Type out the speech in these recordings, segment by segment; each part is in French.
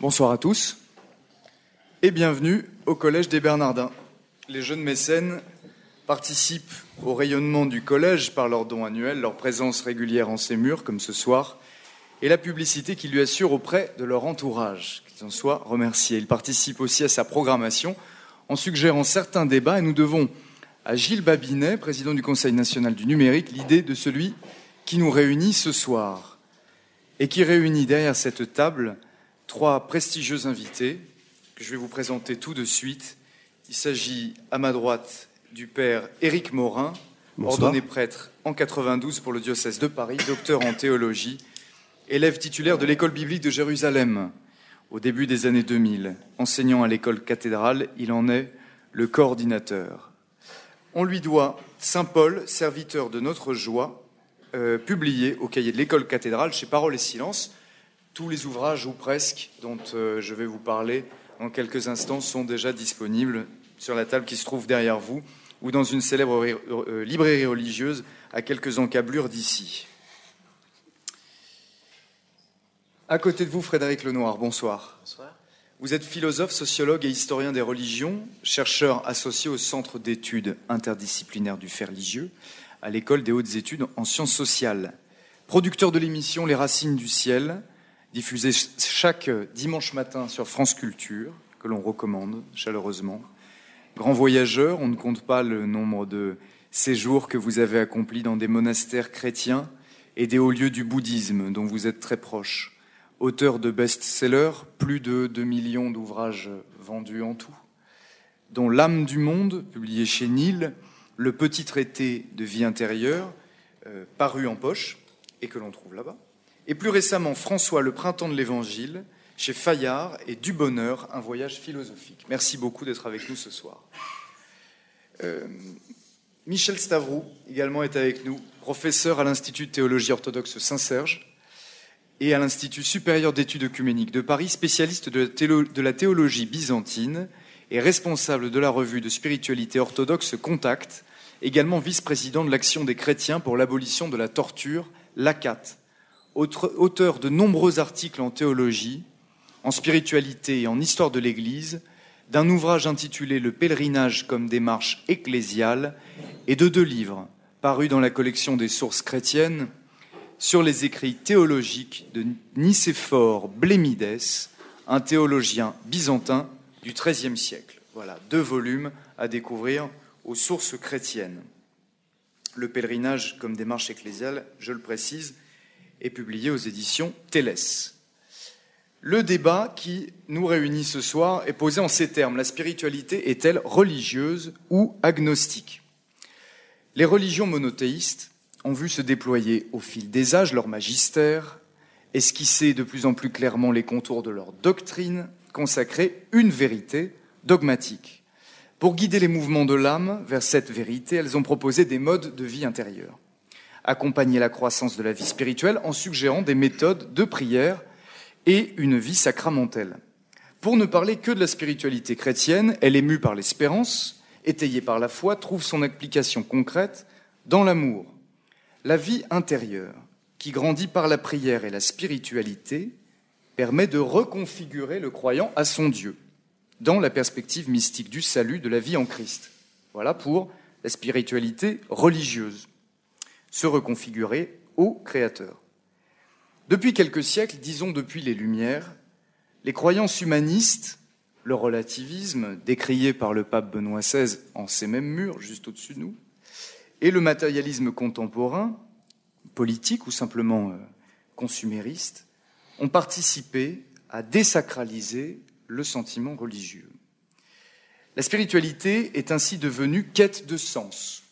Bonsoir à tous et bienvenue au Collège des Bernardins. Les jeunes mécènes participent au rayonnement du collège par leurs dons annuels, leur présence régulière en ses murs, comme ce soir, et la publicité qu'ils lui assurent auprès de leur entourage. Qu'ils en soient remerciés. Ils participent aussi à sa programmation en suggérant certains débats et nous devons à Gilles Babinet, président du Conseil national du numérique, l'idée de celui qui nous réunit ce soir et qui réunit derrière cette table trois prestigieux invités que je vais vous présenter tout de suite. Il s'agit à ma droite du père Éric Morin, ordonné prêtre en 92 pour le diocèse de Paris, docteur en théologie, élève titulaire de l'école biblique de Jérusalem au début des années 2000. Enseignant à l'école cathédrale, il en est le coordinateur. On lui doit Saint Paul, serviteur de notre joie, euh, publié au cahier de l'école cathédrale chez Parole et Silence. Tous les ouvrages, ou presque, dont euh, je vais vous parler en quelques instants, sont déjà disponibles sur la table qui se trouve derrière vous ou dans une célèbre euh, librairie religieuse à quelques encablures d'ici. À côté de vous, Frédéric Lenoir, bonsoir. Bonsoir. Vous êtes philosophe, sociologue et historien des religions, chercheur associé au Centre d'études interdisciplinaires du fait religieux, à l'École des hautes études en sciences sociales. Producteur de l'émission Les Racines du ciel, diffusée chaque dimanche matin sur France Culture, que l'on recommande chaleureusement. Grand voyageur, on ne compte pas le nombre de séjours que vous avez accomplis dans des monastères chrétiens et des hauts lieux du bouddhisme dont vous êtes très proche. Auteur de best-sellers, plus de 2 millions d'ouvrages vendus en tout, dont L'âme du monde, publié chez Nil, Le petit traité de vie intérieure, euh, paru en poche, et que l'on trouve là-bas, et plus récemment François, le printemps de l'Évangile, chez Fayard, et Du bonheur, un voyage philosophique. Merci beaucoup d'être avec nous ce soir. Euh, Michel Stavroux également est avec nous, professeur à l'Institut de théologie orthodoxe Saint-Serge, et à l'Institut supérieur d'études œcuméniques de Paris, spécialiste de la théologie byzantine et responsable de la revue de spiritualité orthodoxe Contact, également vice-président de l'Action des chrétiens pour l'abolition de la torture, l'ACAT, auteur de nombreux articles en théologie, en spiritualité et en histoire de l'Église, d'un ouvrage intitulé Le pèlerinage comme démarche ecclésiale et de deux livres parus dans la collection des sources chrétiennes sur les écrits théologiques de Nicéphore Blémides, un théologien byzantin du XIIIe siècle. Voilà, deux volumes à découvrir aux sources chrétiennes. Le pèlerinage comme démarche ecclésiale, je le précise, est publié aux éditions Télès. Le débat qui nous réunit ce soir est posé en ces termes. La spiritualité est-elle religieuse ou agnostique? Les religions monothéistes ont vu se déployer au fil des âges leur magistère, esquisser de plus en plus clairement les contours de leur doctrine, consacrer une vérité dogmatique. Pour guider les mouvements de l'âme vers cette vérité, elles ont proposé des modes de vie intérieure, accompagner la croissance de la vie spirituelle en suggérant des méthodes de prière et une vie sacramentelle. Pour ne parler que de la spiritualité chrétienne, elle est mue par l'espérance, étayée par la foi, trouve son application concrète dans l'amour, la vie intérieure, qui grandit par la prière et la spiritualité, permet de reconfigurer le croyant à son Dieu, dans la perspective mystique du salut de la vie en Christ. Voilà pour la spiritualité religieuse, se reconfigurer au Créateur. Depuis quelques siècles, disons depuis les Lumières, les croyances humanistes, le relativisme, décrié par le pape Benoît XVI en ces mêmes murs, juste au-dessus de nous, et le matérialisme contemporain, politique ou simplement euh, consumériste, ont participé à désacraliser le sentiment religieux. La spiritualité est ainsi devenue quête de sens,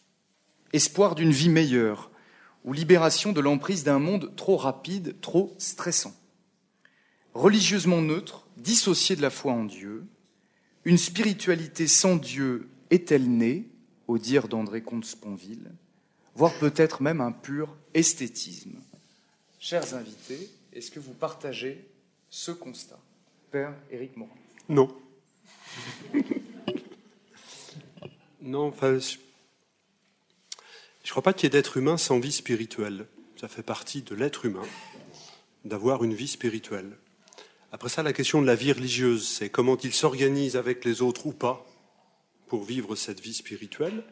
espoir d'une vie meilleure ou libération de l'emprise d'un monde trop rapide, trop stressant. Religieusement neutre, dissociée de la foi en Dieu, une spiritualité sans Dieu est-elle née au dire d'André Comte-Sponville, voire peut-être même un pur esthétisme? Chers invités, est-ce que vous partagez ce constat? Père Éric Morin Non. non, enfin, ne crois pas qu'il y ait d'être humain sans vie spirituelle. Ça fait partie de l'être humain d'avoir une vie spirituelle. Après ça, la question de la vie religieuse, c'est comment il s'organise avec les autres ou pas pour vivre cette vie spirituelle.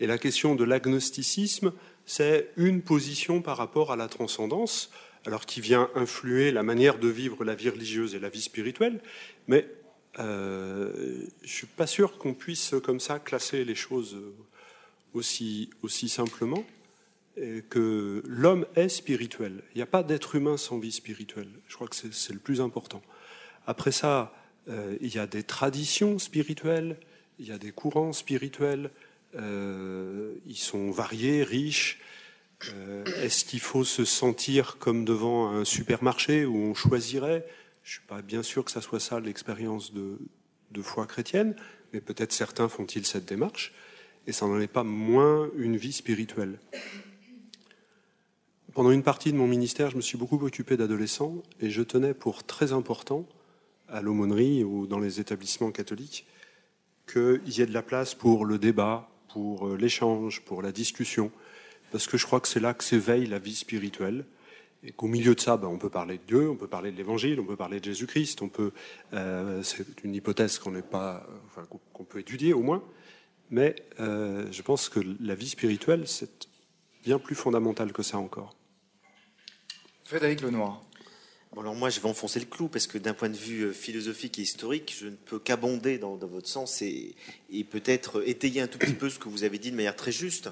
Et la question de l'agnosticisme, c'est une position par rapport à la transcendance, alors qui vient influer la manière de vivre la vie religieuse et la vie spirituelle, mais euh, je ne suis pas sûr qu'on puisse comme ça classer les choses aussi, simplement que l'homme est spirituel. Il n'y a pas d'être humain sans vie spirituelle. Je crois que c'est le plus important. Après ça, euh, il y a des traditions spirituelles, il y a des courants spirituels, euh, ils sont variés, riches. Euh, est-ce qu'il faut se sentir comme devant un supermarché où on choisirait? Je ne suis pas bien sûr que ça soit ça l'expérience de foi chrétienne, mais peut-être certains font-ils cette démarche, et ça n'en est pas moins une vie spirituelle. Pendant une partie de mon ministère, je me suis beaucoup occupé d'adolescents, et je tenais pour très important, à l'aumônerie ou dans les établissements catholiques, qu'il y ait de la place pour le débat, pour euh, l'échange, pour la discussion, parce que je crois que c'est là que s'éveille la vie spirituelle, et qu'au milieu de ça, ben, on peut parler de Dieu, on peut parler de l'Évangile, on peut parler de Jésus-Christ, euh, c'est une hypothèse qu'on n'est pas, qu'on peut étudier au moins, mais euh, je pense que la vie spirituelle, c'est bien plus fondamental que ça encore. Frédéric Lenoir alors moi, je vais enfoncer le clou parce que d'un point de vue euh, philosophique et historique, je ne peux qu'abonder dans, votre sens et, peut-être étayer un tout petit peu ce que vous avez dit de manière très juste.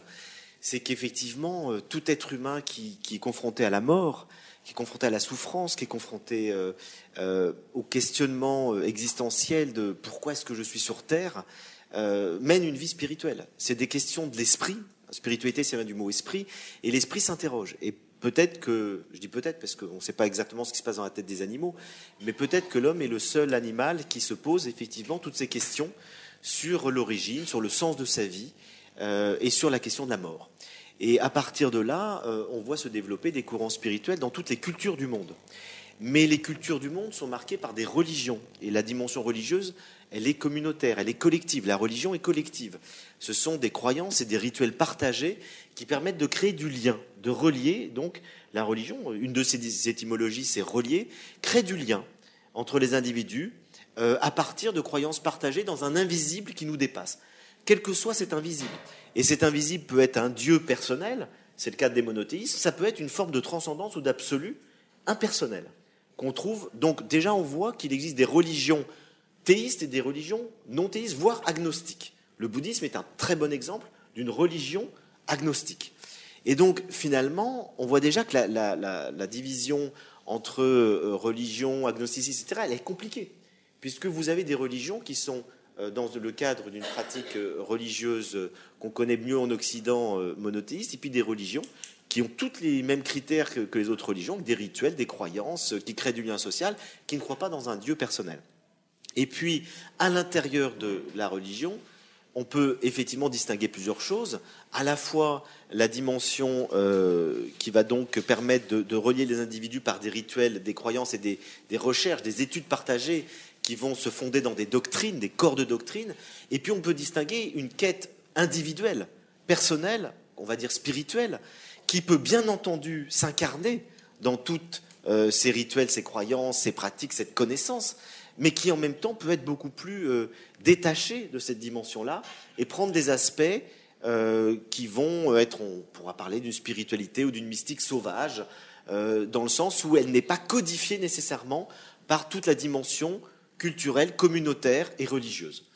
C'est qu'effectivement, euh, tout être humain qui, est confronté à la mort, qui est confronté à la souffrance, qui est confronté euh, au questionnement existentiel de pourquoi est-ce que je suis sur Terre, mène une vie spirituelle. C'est des questions de l'esprit. Spiritualité, c'est du mot esprit, et l'esprit s'interroge. Et peut-être que, je dis peut-être parce qu'on ne sait pas exactement ce qui se passe dans la tête des animaux, mais peut-être que l'homme est le seul animal qui se pose effectivement toutes ces questions sur l'origine, sur le sens de sa vie euh, et sur la question de la mort. Et à partir de là, euh, on voit se développer des courants spirituels dans toutes les cultures du monde. Mais les cultures du monde sont marquées par des religions. Et la dimension religieuse, elle est communautaire, elle est collective. La religion est collective. Ce sont des croyances et des rituels partagés qui permettent de créer du lien, de relier. Donc, la religion, une de ses étymologies, c'est relier, crée du lien entre les individus euh, à partir de croyances partagées dans un invisible qui nous dépasse, quel que soit cet invisible. Et cet invisible peut être un Dieu personnel, c'est le cas des monothéistes, ça peut être une forme de transcendance ou d'absolu impersonnel qu'on trouve. Donc déjà, on voit qu'il existe des religions théistes et des religions non théistes, voire agnostiques. Le bouddhisme est un très bon exemple d'une religion agnostique. Et donc, finalement, on voit déjà que la, division entre euh, religion, agnosticisme, etc., elle est compliquée, puisque vous avez des religions qui sont, euh, dans le cadre d'une pratique euh, religieuse qu'on connaît mieux en Occident, monothéiste, et puis des religions qui ont tous les mêmes critères que, que les autres religions, des rituels, des croyances, qui créent du lien social, qui ne croient pas dans un Dieu personnel. Et puis, à l'intérieur de la religion, on peut effectivement distinguer plusieurs choses. À la fois la dimension euh, qui va donc permettre de, relier les individus par des rituels, des croyances et des, recherches, des études partagées qui vont se fonder dans des doctrines, des corps de doctrines. Et puis on peut distinguer une quête individuelle, personnelle, on va dire spirituelle, qui peut bien entendu s'incarner dans toutes euh, ces rituels, ces croyances, ces pratiques, cette connaissance, mais qui en même temps peut être beaucoup plus euh, détaché de cette dimension-là et prendre des aspects euh, qui vont être, on pourra parler d'une spiritualité ou d'une mystique sauvage, euh, dans le sens où elle n'est pas codifiée nécessairement par toute la dimension culturelle, communautaire et religieuse.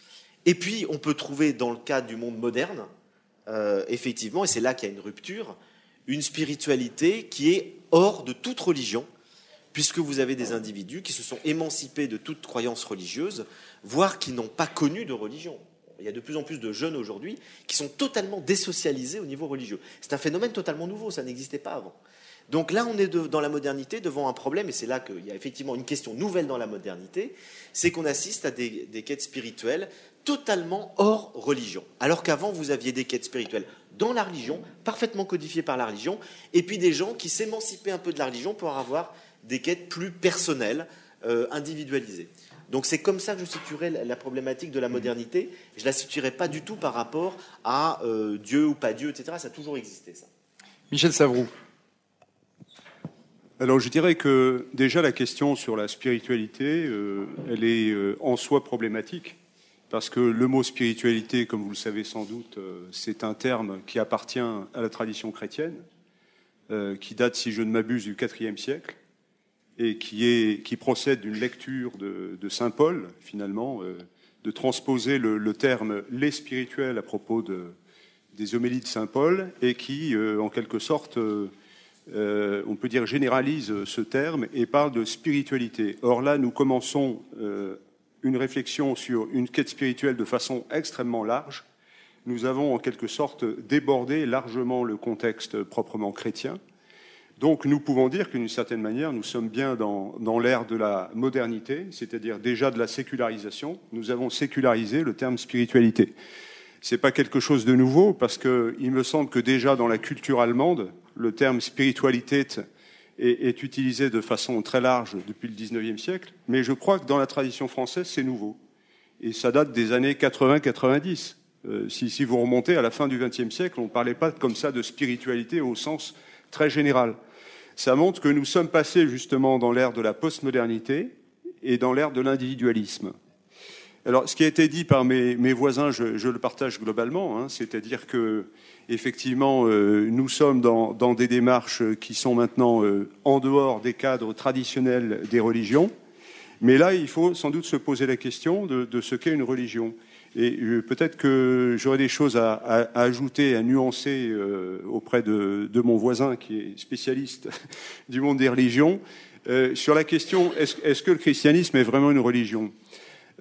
Et puis, on peut trouver dans le cadre du monde moderne, effectivement, et c'est là qu'il y a une rupture, une spiritualité qui est hors de toute religion, puisque vous avez des individus qui se sont émancipés de toute croyance religieuse, voire qui n'ont pas connu de religion. Il y a de plus en plus de jeunes aujourd'hui qui sont totalement désocialisés au niveau religieux. C'est un phénomène totalement nouveau, ça n'existait pas avant. Donc là, on est dans la modernité devant un problème, et c'est là qu'il y a effectivement une question nouvelle dans la modernité, c'est qu'on assiste à des, des, quêtes spirituelles totalement hors religion. Alors qu'avant, vous aviez des quêtes spirituelles dans la religion, parfaitement codifiées par la religion, et puis des gens qui s'émancipaient un peu de la religion pour avoir des quêtes plus personnelles, euh, individualisées. Donc c'est comme ça que je situerais la problématique de la modernité. Je ne la situerais pas du tout par rapport à euh, Dieu ou pas Dieu, etc. Ça a toujours existé, ça. Michel Savroux. Alors je dirais que déjà la question sur la spiritualité, euh, elle est euh, en soi problématique, parce que le mot spiritualité, comme vous le savez sans doute, euh, c'est un terme qui appartient à la tradition chrétienne, qui date, si je ne m'abuse, du IVe siècle, et qui, est, qui procède d'une lecture de, Saint Paul, finalement, de transposer le, terme les spirituels à propos de, des homélies de Saint Paul, et qui, en quelque sorte, euh, on peut dire, généralise ce terme et parle de spiritualité. Or là, nous commençons euh, une réflexion sur une quête spirituelle de façon extrêmement large. Nous avons en quelque sorte débordé largement le contexte proprement chrétien. Donc nous pouvons dire qu'une certaine manière, nous sommes bien dans, dans l'ère de la modernité, c'est-à-dire déjà de la sécularisation. Nous avons sécularisé le terme spiritualité. Ce n'est pas quelque chose de nouveau parce qu'il me semble que déjà dans la culture allemande, le terme spiritualité est, utilisé de façon très large depuis le XIXe siècle, mais je crois que dans la tradition française, c'est nouveau. Et ça date des années 80-90. Euh, si, vous remontez à la fin du XXe siècle, on ne parlait pas comme ça de spiritualité au sens très général. Ça montre que nous sommes passés justement dans l'ère de la postmodernité et dans l'ère de l'individualisme. Alors, ce qui a été dit par mes, voisins, je, le partage globalement, hein, c'est-à-dire que effectivement, euh, nous sommes dans, des démarches qui sont maintenant euh, en dehors des cadres traditionnels des religions. Mais là, il faut sans doute se poser la question de, ce qu'est une religion. Et euh, peut-être que j'aurais des choses à, ajouter, à nuancer auprès de, mon voisin qui est spécialiste du monde des religions sur la question est-ce que le christianisme est vraiment une religion?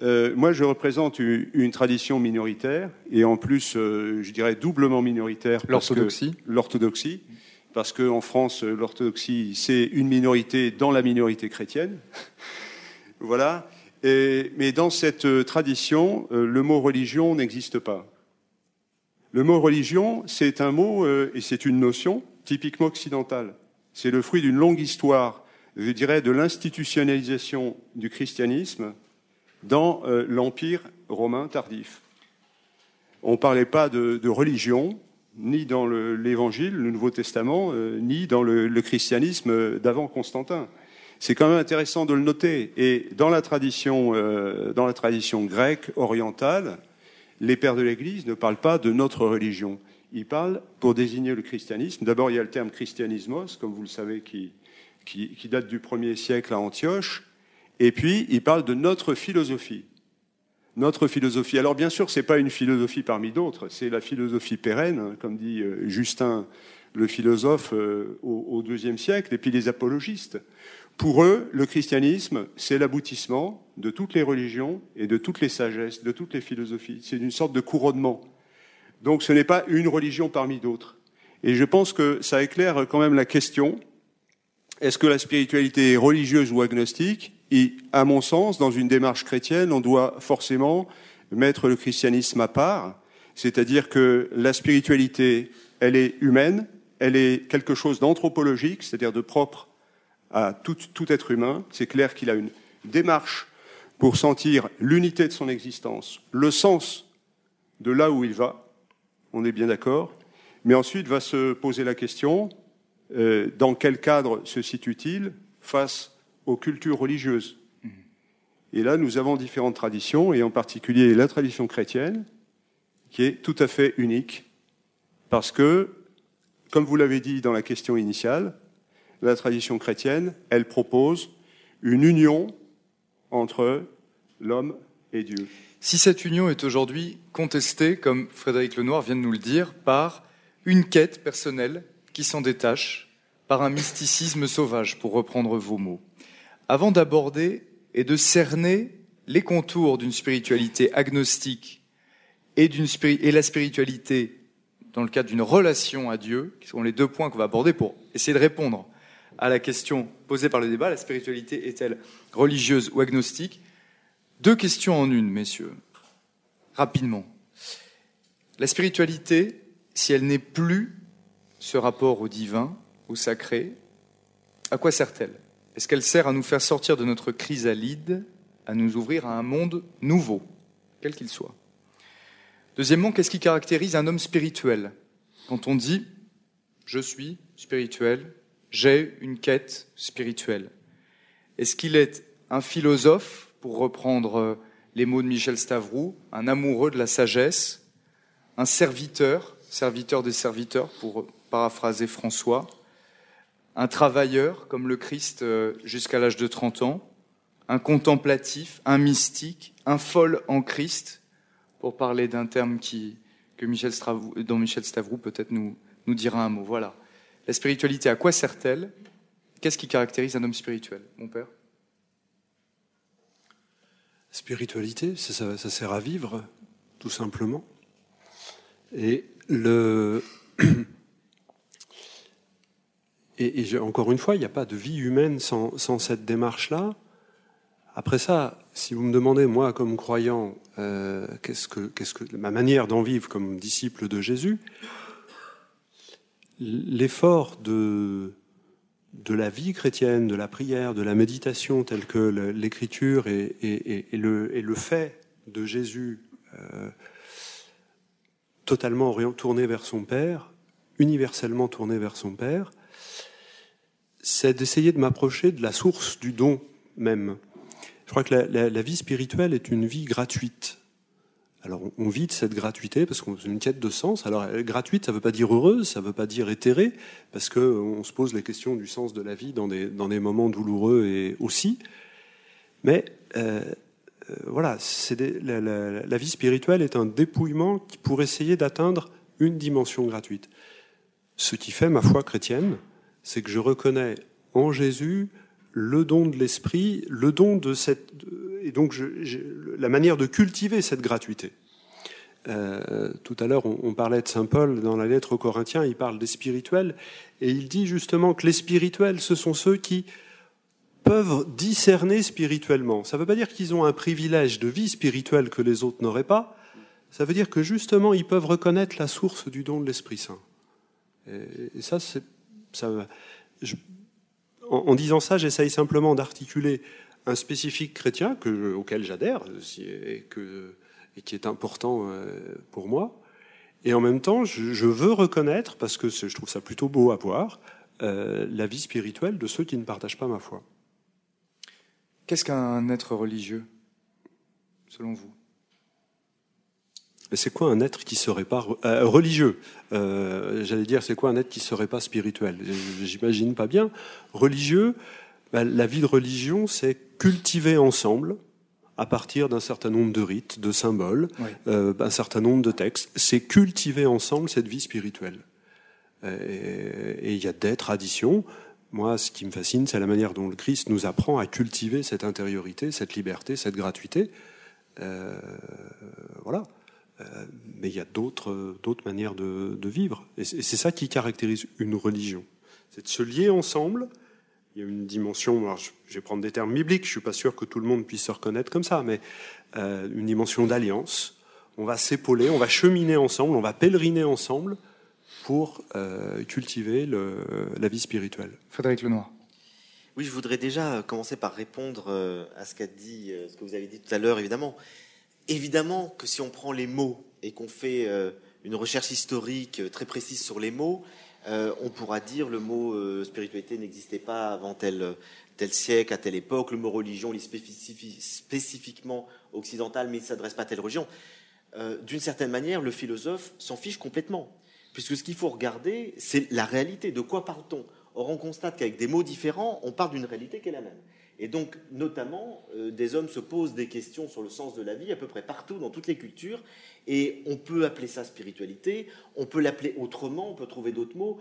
Euh, moi, je représente une, tradition minoritaire, et en plus, euh, je dirais doublement minoritaire. L'orthodoxie L'orthodoxie, parce qu'en France, l'orthodoxie, c'est une minorité dans la minorité chrétienne. voilà. Mais dans cette euh, tradition, le mot religion n'existe pas. Le mot religion, c'est un mot et c'est une notion typiquement occidentale. C'est le fruit d'une longue histoire, je dirais, de l'institutionnalisation du christianisme dans euh, l'Empire romain tardif. On ne parlait pas de, religion, ni dans l'Évangile, le, Nouveau Testament, euh, ni dans le, christianisme d'avant Constantin. C'est quand même intéressant de le noter. Et dans la tradition, euh, dans la tradition grecque orientale, les pères de l'Église ne parlent pas de notre religion. Ils parlent pour désigner le christianisme. D'abord, il y a le terme christianismos, comme vous le savez, qui, date du 1er siècle à Antioche. Et puis, il parle de notre philosophie. Notre philosophie. Alors, bien sûr, ce n'est pas une philosophie parmi d'autres, c'est la philosophie pérenne, hein, comme dit euh, Justin, le philosophe, euh, au IIe siècle, et puis les apologistes. Pour eux, le christianisme, c'est l'aboutissement de toutes les religions et de toutes les sagesses, de toutes les philosophies. C'est une sorte de couronnement. Donc, ce n'est pas une religion parmi d'autres. Et je pense que ça éclaire quand même la question est-ce que la spiritualité est religieuse ou agnostique? Et à mon sens, dans une démarche chrétienne, on doit forcément mettre le christianisme à part, c'est-à-dire que la spiritualité, elle est humaine, elle est quelque chose d'anthropologique, c'est-à-dire de propre à tout, être humain. C'est clair qu'il a une démarche pour sentir l'unité de son existence, le sens de là où il va, on est bien d'accord, mais ensuite va se poser la question, euh, dans quel cadre se situe-t-il face aux cultures religieuses? Et là, nous avons différentes traditions, et en particulier la tradition chrétienne, qui est tout à fait unique, parce que, comme vous l'avez dit dans la question initiale, la tradition chrétienne, elle propose une union entre l'homme et Dieu. Si cette union est aujourd'hui contestée, comme Frédéric Lenoir vient de nous le dire, par une quête personnelle qui s'en détache, par un mysticisme sauvage, pour reprendre vos mots, avant d'aborder et de cerner les contours d'une spiritualité agnostique et, la spiritualité dans le cadre d'une relation à Dieu, qui sont les deux points qu'on va aborder pour essayer de répondre à la question posée par le débat, la spiritualité est-elle religieuse ou agnostique? Deux questions en une, messieurs, rapidement. La spiritualité, si elle n'est plus ce rapport au divin, au sacré, à quoi sert-elle? Est-ce qu'elle sert à nous faire sortir de notre chrysalide, à nous ouvrir à un monde nouveau, quel qu'il soit? Deuxièmement, qu'est-ce qui caractérise un homme spirituel? Quand on dit je suis spirituel, j'ai une quête spirituelle. Est-ce qu'il est un philosophe, pour reprendre euh, les mots de Michel Stavroux, un amoureux de la sagesse, un serviteur, serviteur des serviteurs, pour paraphraser François, un travailleur, comme le Christ euh, jusqu'à l'âge de 30 ans, un contemplatif, un mystique, un folle en Christ, pour parler d'un terme que Michel dont Michel Stavroux peut-être nous, nous dira un mot. Voilà. La spiritualité, à quoi sert-elle? Qu'est-ce qui caractérise un homme spirituel, mon père? Spiritualité, ça, sert à vivre, tout simplement. Et encore une fois, il n'y a pas de vie humaine sans, cette démarche-là. Après ça, si vous me demandez, moi, comme croyant, euh, qu'est-ce que, qu'est-ce que ma manière d'en vivre comme disciple de Jésus, l'effort de, de la vie chrétienne, de la prière, de la méditation, telle que l'écriture et, le, le, fait de Jésus euh, totalement tourné vers son Père, universellement tourné vers son Père, c'est d'essayer de m'approcher de la source du don même. Je crois que la vie spirituelle est une vie gratuite. Alors on vit de cette gratuité parce qu'on c'est une quête de sens. Alors gratuite, ça ne veut pas dire heureuse, ça ne veut pas dire éthérée, parce qu'on se pose les questions du sens de la vie dans des, dans des moments douloureux et aussi. Mais euh, euh, voilà, la, la, vie spirituelle est un dépouillement pour essayer d'atteindre une dimension gratuite. Ce qui fait ma foi chrétienne, c'est que je reconnais en Jésus le don de l'esprit, le don de cette et donc la manière de cultiver cette gratuité. Euh, tout à l'heure, on, parlait de saint Paul dans la lettre aux Corinthiens. Il parle des spirituels et il dit justement que les spirituels, ce sont ceux qui peuvent discerner spirituellement. Ça ne veut pas dire qu'ils ont un privilège de vie spirituelle que les autres n'auraient pas. Ça veut dire que justement, ils peuvent reconnaître la source du don de l'Esprit Saint. Et, ça, c'est ça. En, disant ça, j'essaye simplement d'articuler un spécifique chrétien que, auquel j'adhère et qui est important euh, pour moi. Et en même temps, je, veux reconnaître, parce que je trouve ça plutôt beau à voir, euh, la vie spirituelle de ceux qui ne partagent pas ma foi. Qu'est-ce qu'un être religieux, selon vous? C'est quoi un être qui serait pas euh, religieux? J'allais dire, c'est quoi un être qui serait pas spirituel? J'imagine pas bien. Religieux, bah, la vie de religion, c'est cultiver ensemble à partir d'un certain nombre de rites, de symboles, euh, un certain nombre de textes. C'est cultiver ensemble cette vie spirituelle. Et il y a des traditions. Moi, ce qui me fascine, c'est la manière dont le Christ nous apprend à cultiver cette intériorité, cette liberté, cette gratuité. Euh, voilà. Euh, mais il y a d'autres manières de, de vivre. Et c'est ça qui caractérise une religion. C'est de se lier ensemble il y a une dimension, je vais prendre des termes bibliques, je ne suis pas sûr que tout le monde puisse se reconnaître comme ça, mais euh, une dimension d'alliance. On va s'épauler, on va cheminer ensemble, on va pèleriner ensemble pour euh, cultiver le, la vie spirituelle. Frédéric Lenoir. Oui, je voudrais déjà commencer par répondre euh, à ce qu'a dit, ce que vous avez dit tout à l'heure, évidemment. Évidemment que si on prend les mots et qu'on fait une recherche historique très précise sur les mots, euh, on pourra dire le mot euh, spiritualité n'existait pas avant tel, tel siècle, à telle époque, le mot religion est spécifiquement occidental, mais il ne s'adresse pas à telle religion. Euh, d'une certaine manière, le philosophe s'en fiche complètement, puisque ce qu'il faut regarder, c'est la réalité. De quoi parle-t-on? Or, on constate qu'avec des mots différents, on parle d'une réalité qui est la même. Et donc, notamment, euh, des hommes se posent des questions sur le sens de la vie à peu près partout, dans toutes les cultures. Et on peut appeler ça spiritualité, on peut l'appeler autrement, on peut trouver d'autres mots.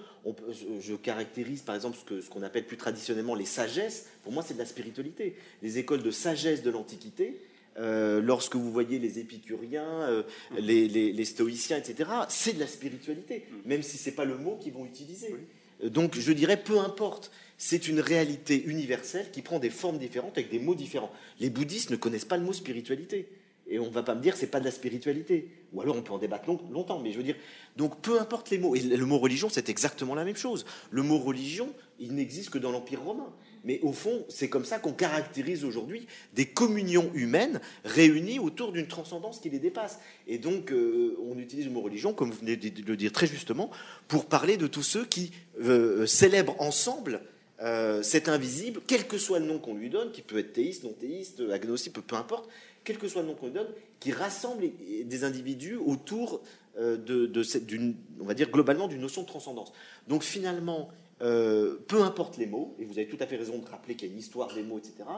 je, caractérise par exemple ce qu'on appelle plus traditionnellement les sagesses. Pour moi, c'est de la spiritualité. Les écoles de sagesse de l'Antiquité, euh, lorsque vous voyez les épicuriens, euh, les, stoïciens, etc., c'est de la spiritualité, même si ce n'est pas le mot qu'ils vont utiliser. Donc je dirais, peu importe c'est une réalité universelle qui prend des formes différentes avec des mots différents. Les bouddhistes ne connaissent pas le mot spiritualité. Et on ne va pas me dire c'est pas de la spiritualité. Ou alors on peut en débattre longtemps, mais je veux dire, donc peu importe les mots. Et le mot religion, c'est exactement la même chose. Le mot religion, il n'existe que dans l'Empire romain. Mais au fond, c'est comme ça qu'on caractérise aujourd'hui des communions humaines réunies autour d'une transcendance qui les dépasse. Et donc, euh, on utilise le mot religion, comme vous venez de le dire très justement, pour parler de tous ceux qui euh, célèbrent ensemble euh, cet invisible, quel que soit le nom qu'on lui donne, qui peut être théiste, non théiste, agnostique, peu, importe, quel que soit le nom qu'on lui donne, qui rassemble des individus autour euh, de, d'une, on va dire globalement d'une notion de transcendance. Donc finalement, euh, peu importe les mots, et vous avez tout à fait raison de rappeler qu'il y a une histoire des mots, etc.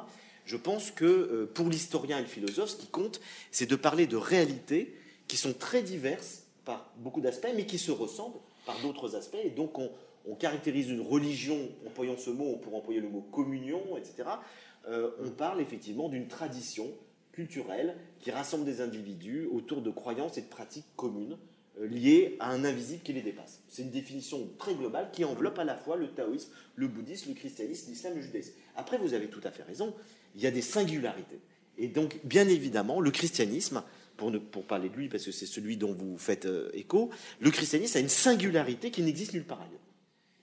Je pense que pour l'historien et le philosophe, ce qui compte, c'est de parler de réalités qui sont très diverses par beaucoup d'aspects, mais qui se ressemblent par d'autres aspects, et donc on, on caractérise une religion, employant ce mot, on pourrait employer le mot communion, etc. Euh, on parle effectivement d'une tradition culturelle qui rassemble des individus autour de croyances et de pratiques communes euh, liées à un invisible qui les dépasse. C'est une définition très globale qui enveloppe à la fois le taoïsme, le bouddhisme, le christianisme, l'islam, le judaïsme. Après, vous avez tout à fait raison, il y a des singularités. Et donc, bien évidemment, le christianisme, pour, ne, pour parler de lui, parce que c'est celui dont vous faites euh, écho, le christianisme a une singularité qui n'existe nulle part ailleurs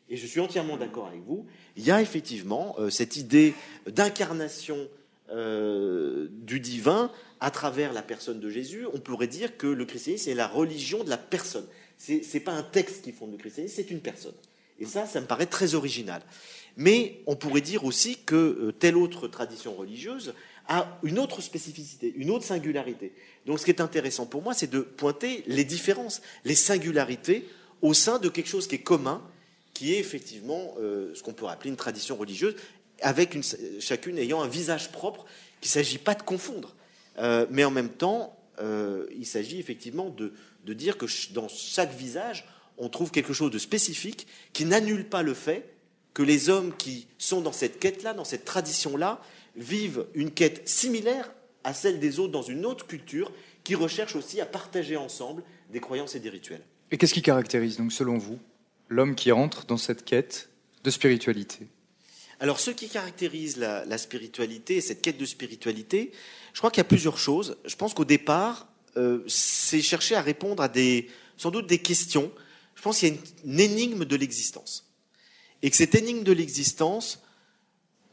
et je suis entièrement d'accord avec vous, il y a effectivement euh, cette idée d'incarnation euh, du divin à travers la personne de Jésus. On pourrait dire que le christianisme est la religion de la personne. Ce n'est pas un texte qui fonde le christianisme, c'est une personne. Et ça, ça me paraît très original. Mais on pourrait dire aussi que euh, telle autre tradition religieuse a une autre spécificité, une autre singularité. Donc ce qui est intéressant pour moi, c'est de pointer les différences, les singularités au sein de quelque chose qui est commun qui est effectivement euh, ce qu'on pourrait appeler une tradition religieuse, avec une, chacune ayant un visage propre, qu'il ne s'agit pas de confondre. Euh, mais en même temps, euh, il s'agit effectivement de, de, dire que dans chaque visage, on trouve quelque chose de spécifique qui n'annule pas le fait que les hommes qui sont dans cette quête-là, dans cette tradition-là, vivent une quête similaire à celle des autres dans une autre culture, qui recherchent aussi à partager ensemble des croyances et des rituels. Et qu'est-ce qui caractérise, donc, selon vous, l'homme qui entre dans cette quête de spiritualité Alors, ce qui caractérise la, spiritualité, cette quête de spiritualité, je crois qu'il y a plusieurs choses. Je pense qu'au départ, euh, c'est chercher à répondre à des, sans doute des questions. Je pense qu'il y a une, énigme de l'existence. Et que cette énigme de l'existence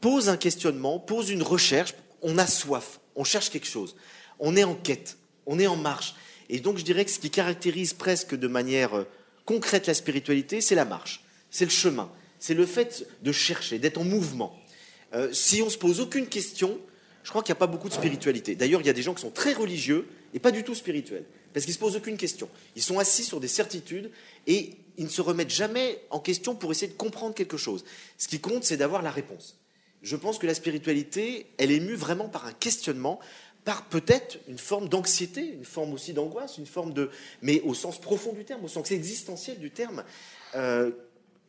pose un questionnement, pose une recherche. On a soif, on cherche quelque chose. On est en quête, on est en marche. Et donc, je dirais que ce qui caractérise presque de manière euh, concrète la spiritualité, c'est la marche, c'est le chemin, c'est le fait de chercher, d'être en mouvement. Euh, si on se pose aucune question, je crois qu'il n'y a pas beaucoup de spiritualité. D'ailleurs, il y a des gens qui sont très religieux et pas du tout spirituels, parce qu'ils ne se posent aucune question. Ils sont assis sur des certitudes et ils ne se remettent jamais en question pour essayer de comprendre quelque chose. Ce qui compte, c'est d'avoir la réponse. Je pense que la spiritualité, elle est mue vraiment par un questionnement, par peut-être une forme d'anxiété, une forme aussi d'angoisse, une forme de, mais au sens profond du terme, au sens existentiel du terme. Euh,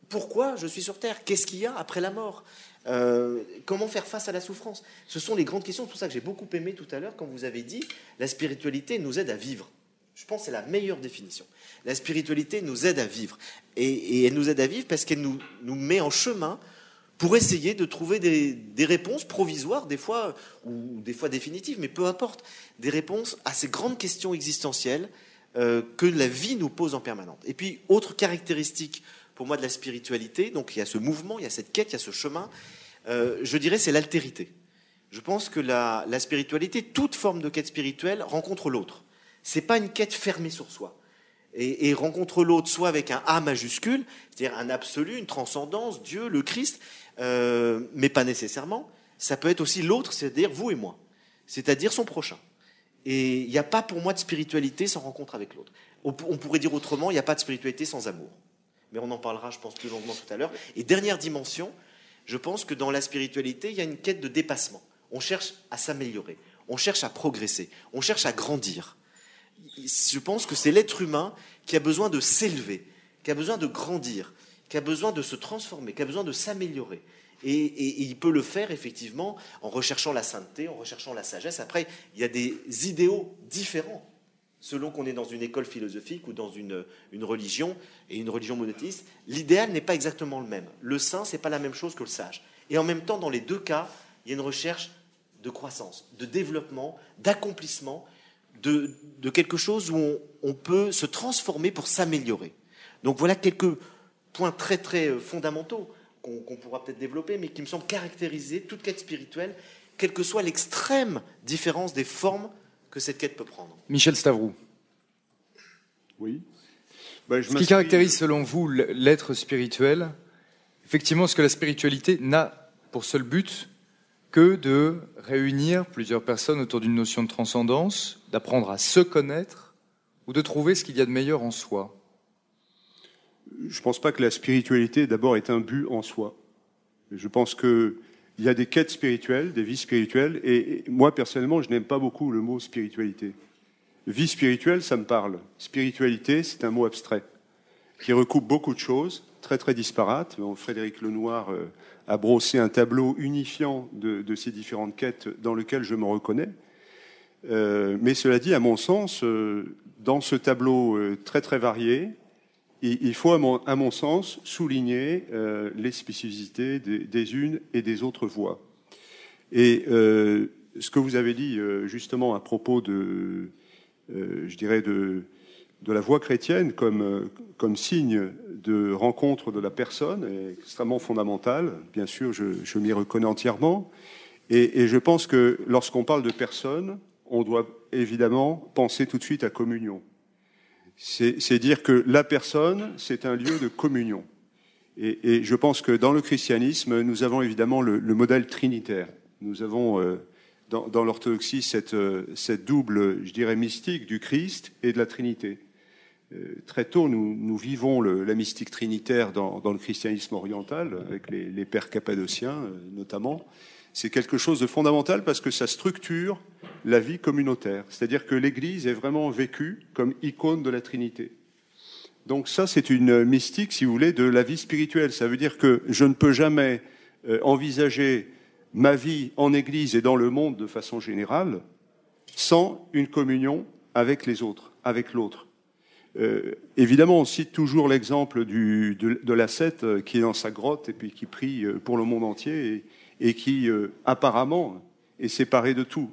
pourquoi je suis sur Terre? Qu'est-ce qu'il y a après la mort? Euh, Comment faire face à la souffrance? Ce sont les grandes questions. C'est pour ça que j'ai beaucoup aimé tout à l'heure quand vous avez dit la spiritualité nous aide à vivre. Je pense que c'est la meilleure définition. La spiritualité nous aide à vivre. Et, elle nous aide à vivre parce qu'elle nous met en chemin pour essayer de trouver des, réponses provisoires, des fois, ou des fois définitives, mais peu importe, des réponses à ces grandes questions existentielles euh, que la vie nous pose en permanence. Et puis, autre caractéristique pour moi de la spiritualité, donc il y a ce mouvement, il y a cette quête, il y a ce chemin, euh, je dirais c'est l'altérité. Je pense que la, spiritualité, toute forme de quête spirituelle, rencontre l'autre. C'est pas une quête fermée sur soi. Et, et rencontre l'autre soit avec un A majuscule, c'est-à-dire un absolu, une transcendance, Dieu, le Christ, euh, mais pas nécessairement. Ça peut être aussi l'autre, c'est-à-dire vous et moi, c'est-à-dire son prochain. Et il n'y a pas pour moi de spiritualité sans rencontre avec l'autre. On pourrait dire autrement, il n'y a pas de spiritualité sans amour. Mais on en parlera, je pense, plus longuement tout à l'heure. Et dernière dimension, je pense que dans la spiritualité, il y a une quête de dépassement. On cherche à s'améliorer, on cherche à progresser, on cherche à grandir. Je pense que c'est l'être humain qui a besoin de s'élever, qui a besoin de grandir, qui a besoin de se transformer, qui a besoin de s'améliorer. Et, il peut le faire effectivement en recherchant la sainteté, en recherchant la sagesse. Après, il y a des idéaux différents selon qu'on est dans une école philosophique ou dans une, une religion et une religion monothéiste. L'idéal n'est pas exactement le même. Le saint, c'est pas la même chose que le sage. Et en même temps, dans les deux cas, il y a une recherche de croissance, de développement, d'accomplissement, de, quelque chose où on peut se transformer pour s'améliorer. Donc voilà quelques points très très euh, fondamentaux. qu'on pourra peut-être développer, mais qui me semble caractériser toute quête spirituelle, quelle que soit l'extrême différence des formes que cette quête peut prendre. Michel Stavroux. Oui. Ben, ce qui caractérise selon vous l'être spirituel, effectivement, ce que la spiritualité n'a pour seul but que de réunir plusieurs personnes autour d'une notion de transcendance, d'apprendre à se connaître ou de trouver ce qu'il y a de meilleur en soi Je ne pense pas que la spiritualité d'abord est un but en soi. Je pense qu'il y a des quêtes spirituelles, des vies spirituelles, et moi personnellement, je n'aime pas beaucoup le mot spiritualité. Vie spirituelle, ça me parle. Spiritualité, c'est un mot abstrait qui recoupe beaucoup de choses, très très disparates. Frédéric Lenoir euh, a brossé un tableau unifiant de, ces différentes quêtes dans lequel je me reconnais. Euh, mais cela dit, à mon sens, euh, dans ce tableau très très varié, il faut, à mon, sens, souligner les spécificités des, unes et des autres voies. Et ce que vous avez dit justement à propos de, euh, je dirais, de, la voie chrétienne comme, euh, comme signe de rencontre de la personne est extrêmement fondamental. Bien sûr, je, je m'y reconnais entièrement. Et, et, je pense que lorsqu'on parle de personne, on doit évidemment penser tout de suite à communion. C'est dire que la personne, c'est un lieu de communion. Et, je pense que dans le christianisme, nous avons évidemment le, le modèle trinitaire. Nous avons euh, dans, l'orthodoxie cette, euh, cette, double, je dirais, mystique du Christ et de la Trinité. Euh, très tôt, nous, vivons la mystique trinitaire dans, le christianisme oriental, avec les, les pères cappadociens notamment. C'est quelque chose de fondamental parce que ça structure la vie communautaire. C'est-à-dire que l'Église est vraiment vécue comme icône de la Trinité. Donc ça, c'est une mystique, si vous voulez, de la vie spirituelle. Ça veut dire que je ne peux jamais envisager ma vie en Église et dans le monde de façon générale sans une communion avec les autres, avec l'autre. Euh, évidemment, on cite toujours l'exemple de, de l'ascète euh, qui est dans sa grotte et puis qui prie euh, pour le monde entier et, qui, euh, apparemment, est séparé de tout.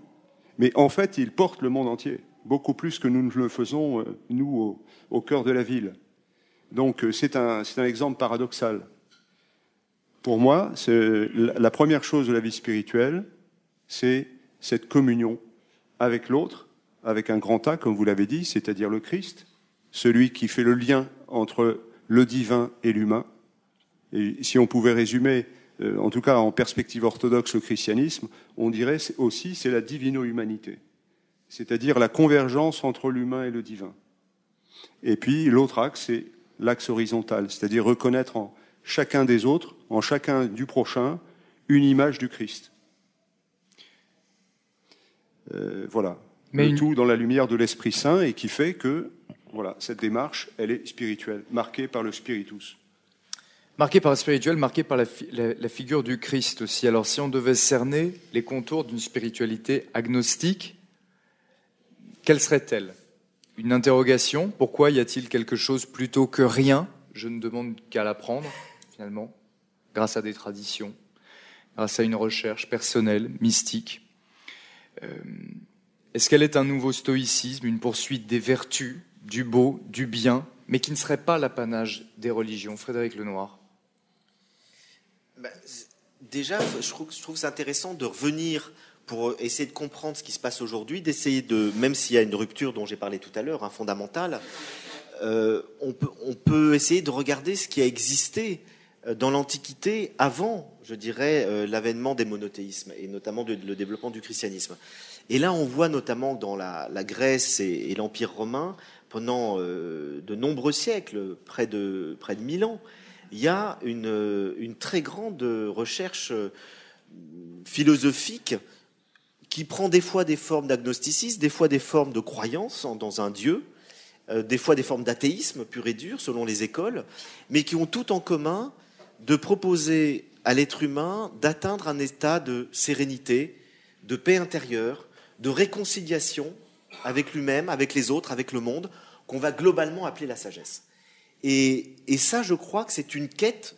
Mais en fait, il porte le monde entier, beaucoup plus que nous ne le faisons, nous, au, cœur de la ville. Donc, c'est un, un exemple paradoxal. Pour moi, la première chose de la vie spirituelle, c'est cette communion avec l'autre, avec un grand A, comme vous l'avez dit, c'est-à-dire le Christ, celui qui fait le lien entre le divin et l'humain. Et si on pouvait résumer, euh, en tout cas en perspective orthodoxe, le christianisme, on dirait aussi c'est la divino-humanité, c'est-à-dire la convergence entre l'humain et le divin. Et puis l'autre axe, c'est l'axe horizontal, c'est-à-dire reconnaître en, chacun des autres, en chacun du prochain, une image du Christ. Euh, voilà. Mais Le tout dans la lumière de l'Esprit Saint et qui fait que voilà, cette démarche, elle est spirituelle, marquée par le spiritus. Marquée par le spirituel, marquée par la, la, figure du Christ aussi. Alors si on devait cerner les contours d'une spiritualité agnostique, quelle serait-elle? Une interrogation? Pourquoi y a-t-il quelque chose plutôt que rien? Je ne demande qu'à l'apprendre finalement, grâce à des traditions, grâce à une recherche personnelle, mystique. Euh, est-ce qu'elle est un nouveau stoïcisme, une poursuite des vertus, du beau, du bien, mais qui ne serait pas l'apanage des religions? Frédéric Lenoir ben, Déjà, je trouve, intéressant de revenir pour essayer de comprendre ce qui se passe aujourd'hui, d'essayer de, même s'il y a une rupture dont j'ai parlé tout à l'heure, un fondamentale, euh, on, peut, essayer de regarder ce qui a existé euh, dans l'Antiquité, avant, je dirais, euh, l'avènement des monothéismes et notamment le développement du christianisme. Et là, on voit notamment dans la, Grèce et, l'Empire romain, pendant de nombreux siècles, près de, près de 1000 ans, il y a une, très grande recherche philosophique qui prend des fois des formes d'agnosticisme, des fois des formes de croyance dans un Dieu, des fois des formes d'athéisme pur et dur selon les écoles, mais qui ont tout en commun de proposer à l'être humain d'atteindre un état de sérénité, de paix intérieure, de réconciliation avec lui-même, avec les autres, avec le monde, qu'on va globalement appeler la sagesse. Et, ça, je crois que c'est une quête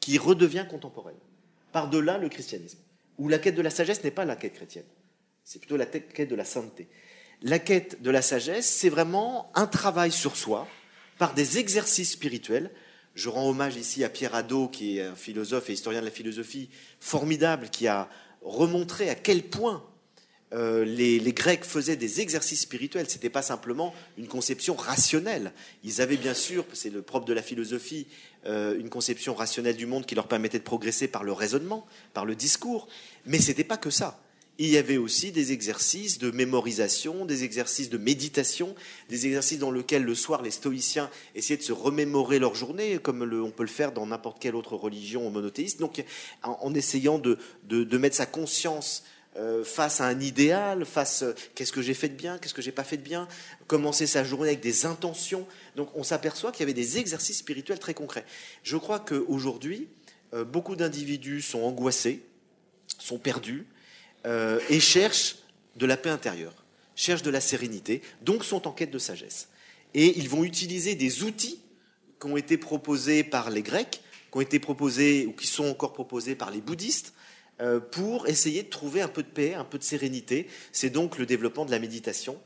qui redevient contemporaine, par-delà le christianisme, où la quête de la sagesse n'est pas la quête chrétienne, c'est plutôt la quête de la sainteté. La quête de la sagesse, c'est vraiment un travail sur soi, par des exercices spirituels, Je rends hommage ici à Pierre Hadot, qui est un philosophe et historien de la philosophie formidable, qui a remontré à quel point euh, les, Grecs faisaient des exercices spirituels. Ce n'était pas simplement une conception rationnelle. Ils avaient bien sûr, c'est le propre de la philosophie, euh, une conception rationnelle du monde qui leur permettait de progresser par le raisonnement, par le discours. Mais ce n'était pas que ça. Il y avait aussi des exercices de mémorisation, des exercices de méditation, des exercices dans lesquels le soir les stoïciens essayaient de se remémorer leur journée, comme on peut le faire dans n'importe quelle autre religion monothéiste. Donc, en, essayant de, mettre sa conscience euh, face à un idéal, face euh, qu'est-ce que j'ai fait de bien, qu'est-ce que j'ai pas fait de bien, commencer sa journée avec des intentions. Donc, on s'aperçoit qu'il y avait des exercices spirituels très concrets. Je crois qu'aujourd'hui, euh, beaucoup d'individus sont angoissés, sont perdus euh, et cherchent de la paix intérieure, cherchent de la sérénité, donc sont en quête de sagesse. Et ils vont utiliser des outils qui ont été proposés par les Grecs, qui ont été proposés ou qui sont encore proposés par les bouddhistes, pour essayer de trouver un peu de paix, un peu de sérénité. C'est donc le développement de la méditation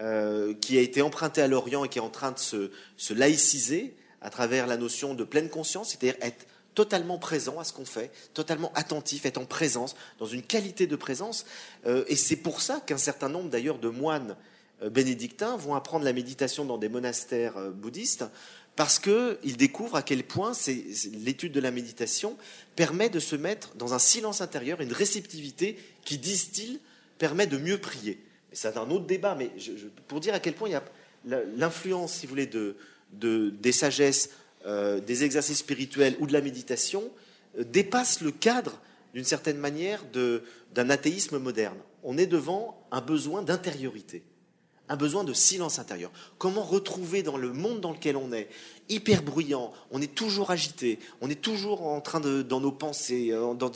euh, qui a été emprunté à l'Orient et qui est en train de se, se laïciser à travers la notion de pleine conscience, c'est-à-dire être totalement présent à ce qu'on fait, totalement attentif, être en présence, dans une qualité de présence. Euh, et c'est pour ça qu'un certain nombre d'ailleurs de moines euh, bénédictins vont apprendre la méditation dans des monastères euh, bouddhistes, parce qu'ils découvrent à quel point l'étude de la méditation permet de se mettre dans un silence intérieur, une réceptivité qui, disent-ils, permet de mieux prier. C'est un autre débat, mais pour dire à quel point l'influence, si vous voulez, de, des sagesses euh, des exercices spirituels ou de la méditation euh, dépasse le cadre, d'une certaine manière, d'un athéisme moderne. On est devant un besoin d'intériorité, un besoin de silence intérieur. Comment retrouver dans le monde dans lequel on est, hyper bruyant, on est toujours agité, on est toujours en train de, dans nos pensées, euh, dans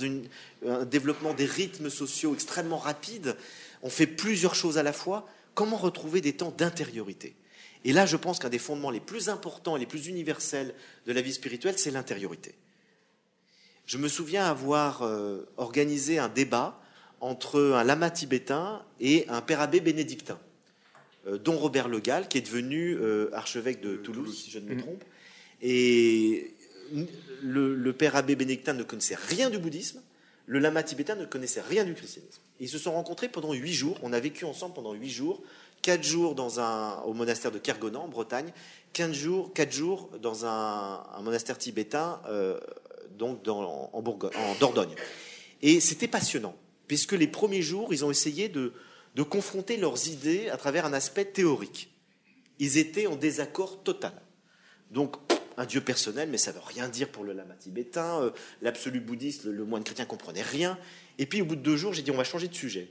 un développement des rythmes sociaux extrêmement rapides, on fait plusieurs choses à la fois, comment retrouver des temps d'intériorité? Et là, je pense qu'un des fondements les plus importants et les plus universels de la vie spirituelle, c'est l'intériorité. Je me souviens avoir euh, organisé un débat entre un lama tibétain et un père abbé bénédictin, dont Robert Le Gall, qui est devenu euh, archevêque de Toulouse, si je ne me mmh. trompe. Et le, père abbé bénédictin ne connaissait rien du bouddhisme, le lama tibétain ne connaissait rien du christianisme. Ils se sont rencontrés pendant huit jours, on a vécu ensemble pendant huit jours 4 jours dans un, au monastère de Kergonan, en Bretagne, 15 jours, 4 jours dans un, monastère tibétain, euh, donc dans, en, Bourgogne, en Dordogne. Et c'était passionnant, puisque les premiers jours, ils ont essayé de, de confronter leurs idées à travers un aspect théorique. Ils étaient en désaccord total. Donc, un dieu personnel, mais ça ne veut rien dire pour le lama tibétain. Euh, l'absolu bouddhiste, le, le, moine chrétien comprenait rien. Et puis, au bout de deux jours, j'ai dit, on va changer de sujet.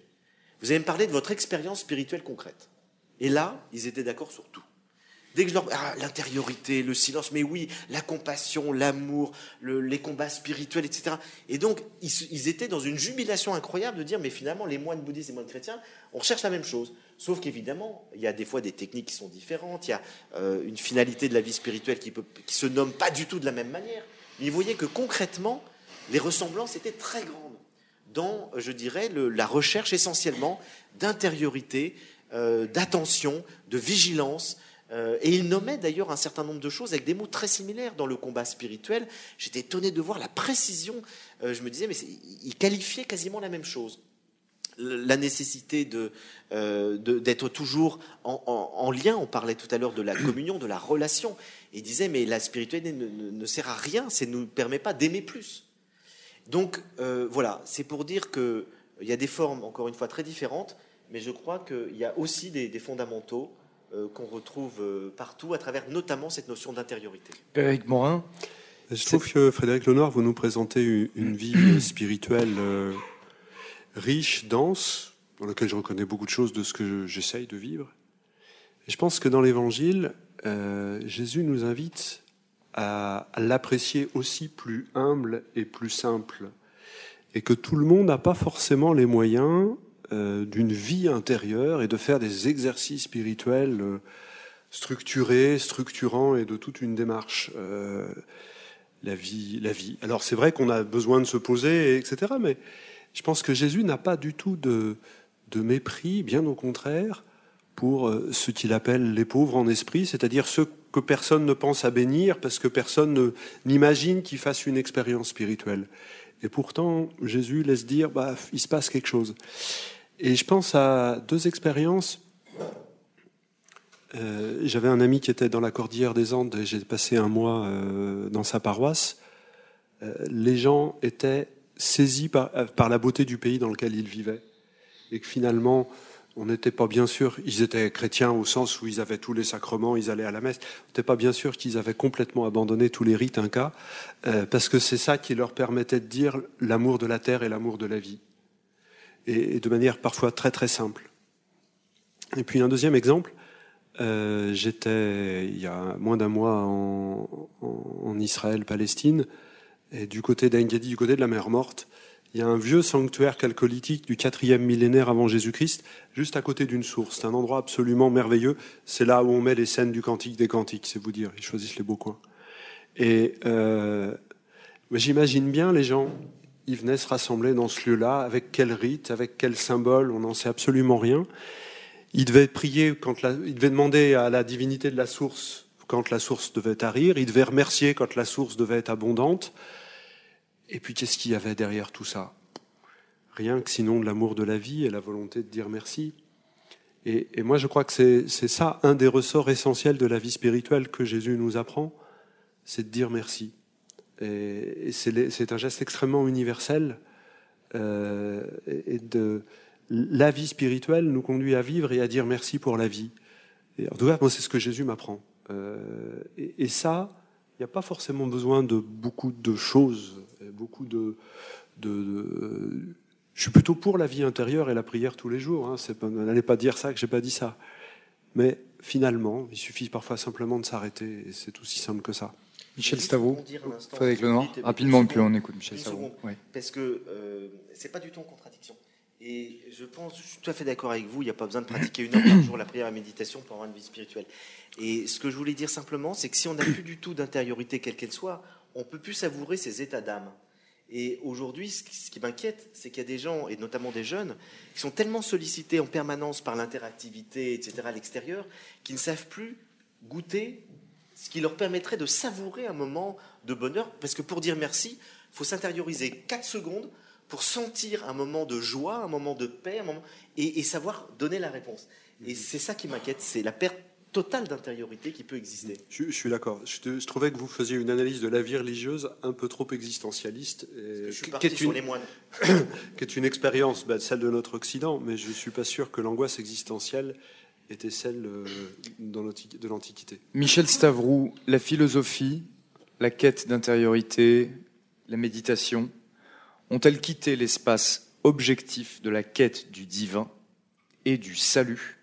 Vous allez me parler de votre expérience spirituelle concrète. Et là, ils étaient d'accord sur tout. Dès que je leur ah, l'intériorité, le silence, mais oui, la compassion, l'amour, les combats spirituels, etc. Et donc, ils, étaient dans une jubilation incroyable de dire, mais finalement, les moines bouddhistes et les moines chrétiens, on recherche la même chose. Sauf qu'évidemment, il y a des fois des techniques qui sont différentes, il y a euh, une finalité de la vie spirituelle qui, ne se nomme pas du tout de la même manière. Mais vous voyez que concrètement, les ressemblances étaient très grandes dans, je dirais, la recherche essentiellement d'intériorité, euh, d'attention, de vigilance. Euh, et il nommait d'ailleurs un certain nombre de choses avec des mots très similaires dans le combat spirituel. J'étais étonné de voir la précision. Euh, je me disais, mais il qualifiait quasiment la même chose la nécessité d'être toujours en, lien. On parlait tout à l'heure de la communion, de la relation. Et il disait, mais la spiritualité ne, sert à rien, ça ne nous permet pas d'aimer plus. Donc voilà, c'est pour dire qu'il y a des formes, encore une fois, très différentes, mais je crois qu'il y a aussi des, fondamentaux euh, qu'on retrouve euh, partout, à travers notamment cette notion d'intériorité. Eric Morin Je trouve que Frédéric Lenoir, vous nous présentez une, vie spirituelle euh, riche, dense, dans laquelle je reconnais beaucoup de choses de ce que j'essaye de vivre. Et je pense que dans l'Évangile, Jésus nous invite à, à l'apprécier aussi plus humble et plus simple. Et que tout le monde n'a pas forcément les moyens euh, d'une vie intérieure et de faire des exercices spirituels euh, structurés, structurants et de toute une démarche. Euh, la vie. Alors c'est vrai qu'on a besoin de se poser, etc. Mais je pense que Jésus n'a pas du tout de, mépris, bien au contraire, pour ce qu'il appelle les pauvres en esprit, c'est-à-dire ceux que personne ne pense à bénir parce que personne n'imagine qu'il fasse une expérience spirituelle. Et pourtant, Jésus laisse dire, bah, il se passe quelque chose. Et je pense à deux expériences. Euh, J'avais un ami qui était dans la Cordillère des Andes et j'ai passé un mois euh, dans sa paroisse. Euh, les gens étaient saisis par, la beauté du pays dans lequel ils vivaient. Et que finalement, on n'était pas bien sûr, ils étaient chrétiens au sens où ils avaient tous les sacrements, ils allaient à la messe. On n'était pas bien sûr qu'ils avaient complètement abandonné tous les rites incas, euh, parce que c'est ça qui leur permettait de dire l'amour de la terre et l'amour de la vie. Et, de manière parfois très très simple. Et puis un deuxième exemple, euh, j'étais il y a moins d'un mois en Israël-Palestine, et du côté d'Engedi, du côté de la mer Morte, il y a un vieux sanctuaire calcolithique du quatrième millénaire avant Jésus-Christ, juste à côté d'une source. C'est un endroit absolument merveilleux. C'est là où on met les scènes du Cantique des Cantiques, c'est vous dire. Ils choisissent les beaux coins. Et euh, j'imagine bien les gens, ils venaient se rassembler dans ce lieu-là, avec quel rite, avec quel symbole, on n'en sait absolument rien. Ils devaient prier quand la, ils demander à la divinité de la source quand la source devait tarir. Ils devaient remercier quand la source devait être abondante. Et puis qu'est-ce qu'il y avait derrière tout ça? Rien que sinon de l'amour de la vie et la volonté de dire merci. Et, et moi je crois que c'est ça un des ressorts essentiels de la vie spirituelle que Jésus nous apprend, c'est de dire merci. Et, c'est un geste extrêmement universel. Euh, la vie spirituelle nous conduit à vivre et à dire merci pour la vie. En tout cas, moi c'est ce que Jésus m'apprend. Euh, et, ça, il n'y a pas forcément besoin de beaucoup de choses beaucoup de, de, Je suis plutôt pour la vie intérieure et la prière tous les jours. Hein. N'allez pas dire ça que j'ai pas dit ça. Mais finalement, il suffit parfois simplement de s'arrêter et c'est aussi simple que ça. Michel Stavou, Frédéric Lenoir, rapidement, puis on écoute Michel Stavou. Oui. Parce que euh, c'est pas du tout en contradiction. Et je pense, je suis tout à fait d'accord avec vous, il n'y a pas besoin de pratiquer une heure par jour la prière et la méditation pour avoir une vie spirituelle. Et ce que je voulais dire simplement, c'est que si on n'a plus du tout d'intériorité, quelle qu'elle soit, on peut plus savourer ces états d'âme. Et aujourd'hui, ce qui m'inquiète, c'est qu'il y a des gens, et notamment des jeunes, qui sont tellement sollicités en permanence par l'interactivité, etc., à l'extérieur, qu'ils ne savent plus goûter ce qui leur permettrait de savourer un moment de bonheur. Parce que pour dire merci, il faut s'intérioriser 4 secondes pour sentir un moment de joie, un moment de paix, un moment, et, et savoir donner la réponse. Et c'est ça qui m'inquiète, c'est la perte totale d'intériorité qui peut exister. Je, je suis d'accord. Je, je, trouvais que vous faisiez une analyse de la vie religieuse un peu trop existentialiste. Et, je suis qui, est sur une, les moines. qui est une expérience, bah, celle de notre Occident, mais je ne suis pas sûr que l'angoisse existentielle était celle euh, de l'Antiquité. Michel Stavroux, la philosophie, la quête d'intériorité, la méditation, ont-elles quitté l'espace objectif de la quête du divin et du salut?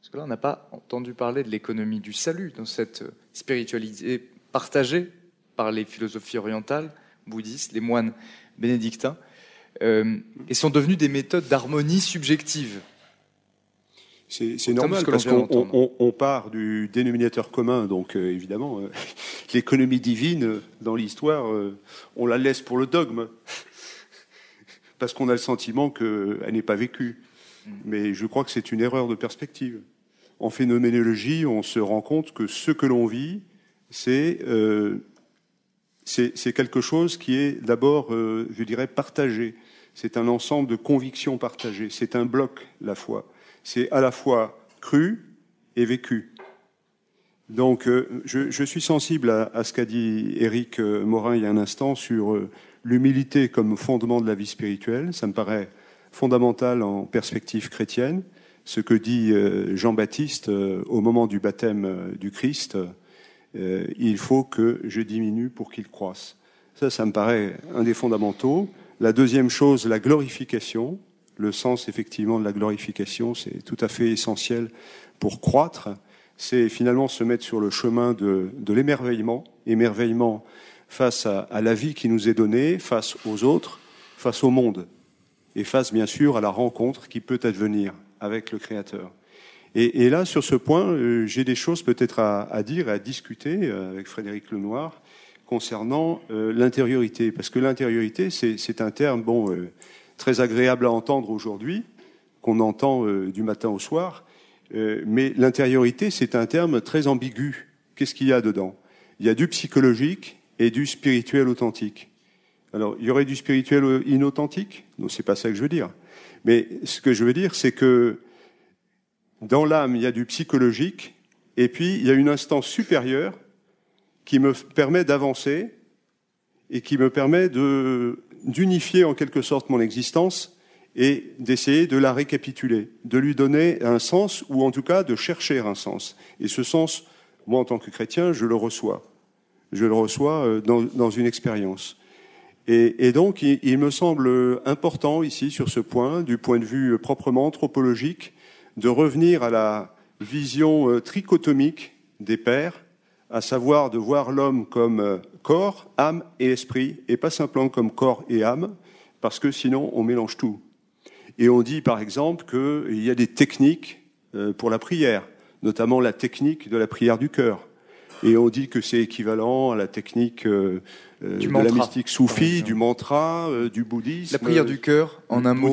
Parce que là, on n'a pas entendu parler de l'économie du salut dans cette spiritualité partagée par les philosophies orientales, bouddhistes, les moines bénédictins, euh, et sont devenues des méthodes d'harmonie subjective. C'est normal parce qu'on on, on part du dénominateur commun, donc euh, évidemment, euh, l'économie divine euh, dans l'histoire, euh, on la laisse pour le dogme, parce qu'on a le sentiment qu'elle n'est pas vécue. Mais je crois que c'est une erreur de perspective en phénoménologie, on se rend compte que ce que l'on vit, c'est euh, quelque chose qui est d'abord, je dirais, partagé. C'est un ensemble de convictions partagées. C'est un bloc, la foi. C'est à la fois cru et vécu. Donc, euh, je, suis sensible à, ce qu'a dit Éric euh, Morin il y a un instant sur euh, l'humilité comme fondement de la vie spirituelle. Ça me paraît fondamental en perspective chrétienne ce que dit Jean-Baptiste au moment du baptême du Christ, il faut que je diminue pour qu'il croisse. Ça, ça me paraît un des fondamentaux. La deuxième chose, la glorification. Le sens, effectivement, de la glorification, c'est tout à fait essentiel pour croître. C'est finalement se mettre sur le chemin de, de l'émerveillement, émerveillement face à, à la vie qui nous est donnée, face aux autres, face au monde, et face, bien sûr, à la rencontre qui peut advenir avec le Créateur. Et, là, sur ce point, euh, j'ai des choses peut-être à, à, dire, à discuter euh, avec Frédéric Lenoir concernant euh, l'intériorité, parce que l'intériorité, c'est un terme bon très agréable à entendre aujourd'hui, qu'on entend euh, du matin au soir, mais l'intériorité, c'est un terme très ambigu, qu'est-ce qu'il y a dedans? Il y a du psychologique et du spirituel authentique. Alors, il y aurait du spirituel inauthentique? Non, c'est pas ça que je veux dire. Mais ce que je veux dire, c'est que dans l'âme, il y a du psychologique, et puis il y a une instance supérieure qui me permet d'avancer et qui me permet d'unifier en quelque sorte mon existence et d'essayer de la récapituler, de lui donner un sens, ou en tout cas de chercher un sens. Et ce sens, moi en tant que chrétien, je le reçois. Je le reçois euh, dans, une expérience. Et, donc, il, me semble important ici, sur ce point, du point de vue proprement anthropologique, de revenir à la vision euh, trichotomique des pères, à savoir de voir l'homme comme euh, corps, âme et esprit, et pas simplement comme corps et âme, parce que sinon on mélange tout. Et on dit par exemple qu'il y a des techniques euh, pour la prière, notamment la technique de la prière du cœur. Et on dit que c'est équivalent à la technique euh, euh, de la mystique soufie, du mantra, du bouddhisme. La prière du cœur, en un mot,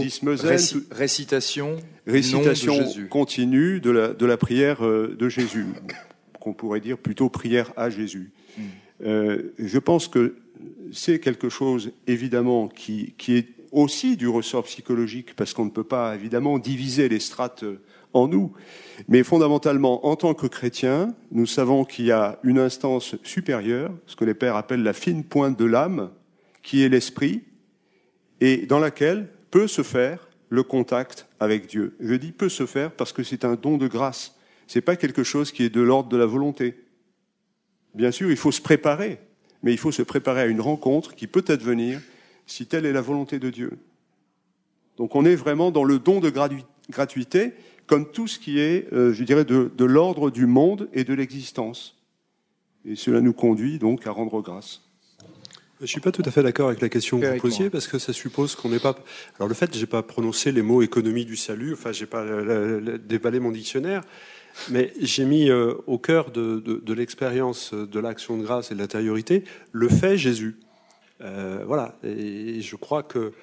récitation, récitation continue de la, de la prière de Jésus, qu'on pourrait dire plutôt prière à Jésus. Hmm. je pense que c'est quelque chose, évidemment, qui, qui est aussi du ressort psychologique, parce qu'on ne peut pas évidemment diviser les strates euh, en nous. Mais fondamentalement, en tant que chrétiens, nous savons qu'il y a une instance supérieure, ce que les pères appellent la fine pointe de l'âme, qui est l'esprit, et dans laquelle peut se faire le contact avec Dieu. Je dis peut se faire parce que c'est un don de grâce. C'est pas quelque chose qui est de l'ordre de la volonté. Bien sûr, il faut se préparer, mais il faut se préparer à une rencontre qui peut advenir si telle est la volonté de Dieu. Donc on est vraiment dans le don de gratuité, comme tout ce qui est, euh, je dirais, de, l'ordre du monde et de l'existence. Et cela nous conduit donc à rendre grâce. Je ne suis pas tout à fait d'accord avec la question que vous posiez parce que ça suppose qu'on n'est pas. Alors le fait, j'ai pas prononcé les mots économie du salut. Enfin, j'ai pas déballé mon dictionnaire, mais j'ai mis euh, au cœur de, l'expérience de l'action de grâce et de l'intériorité le fait Jésus. Euh, voilà, et je crois que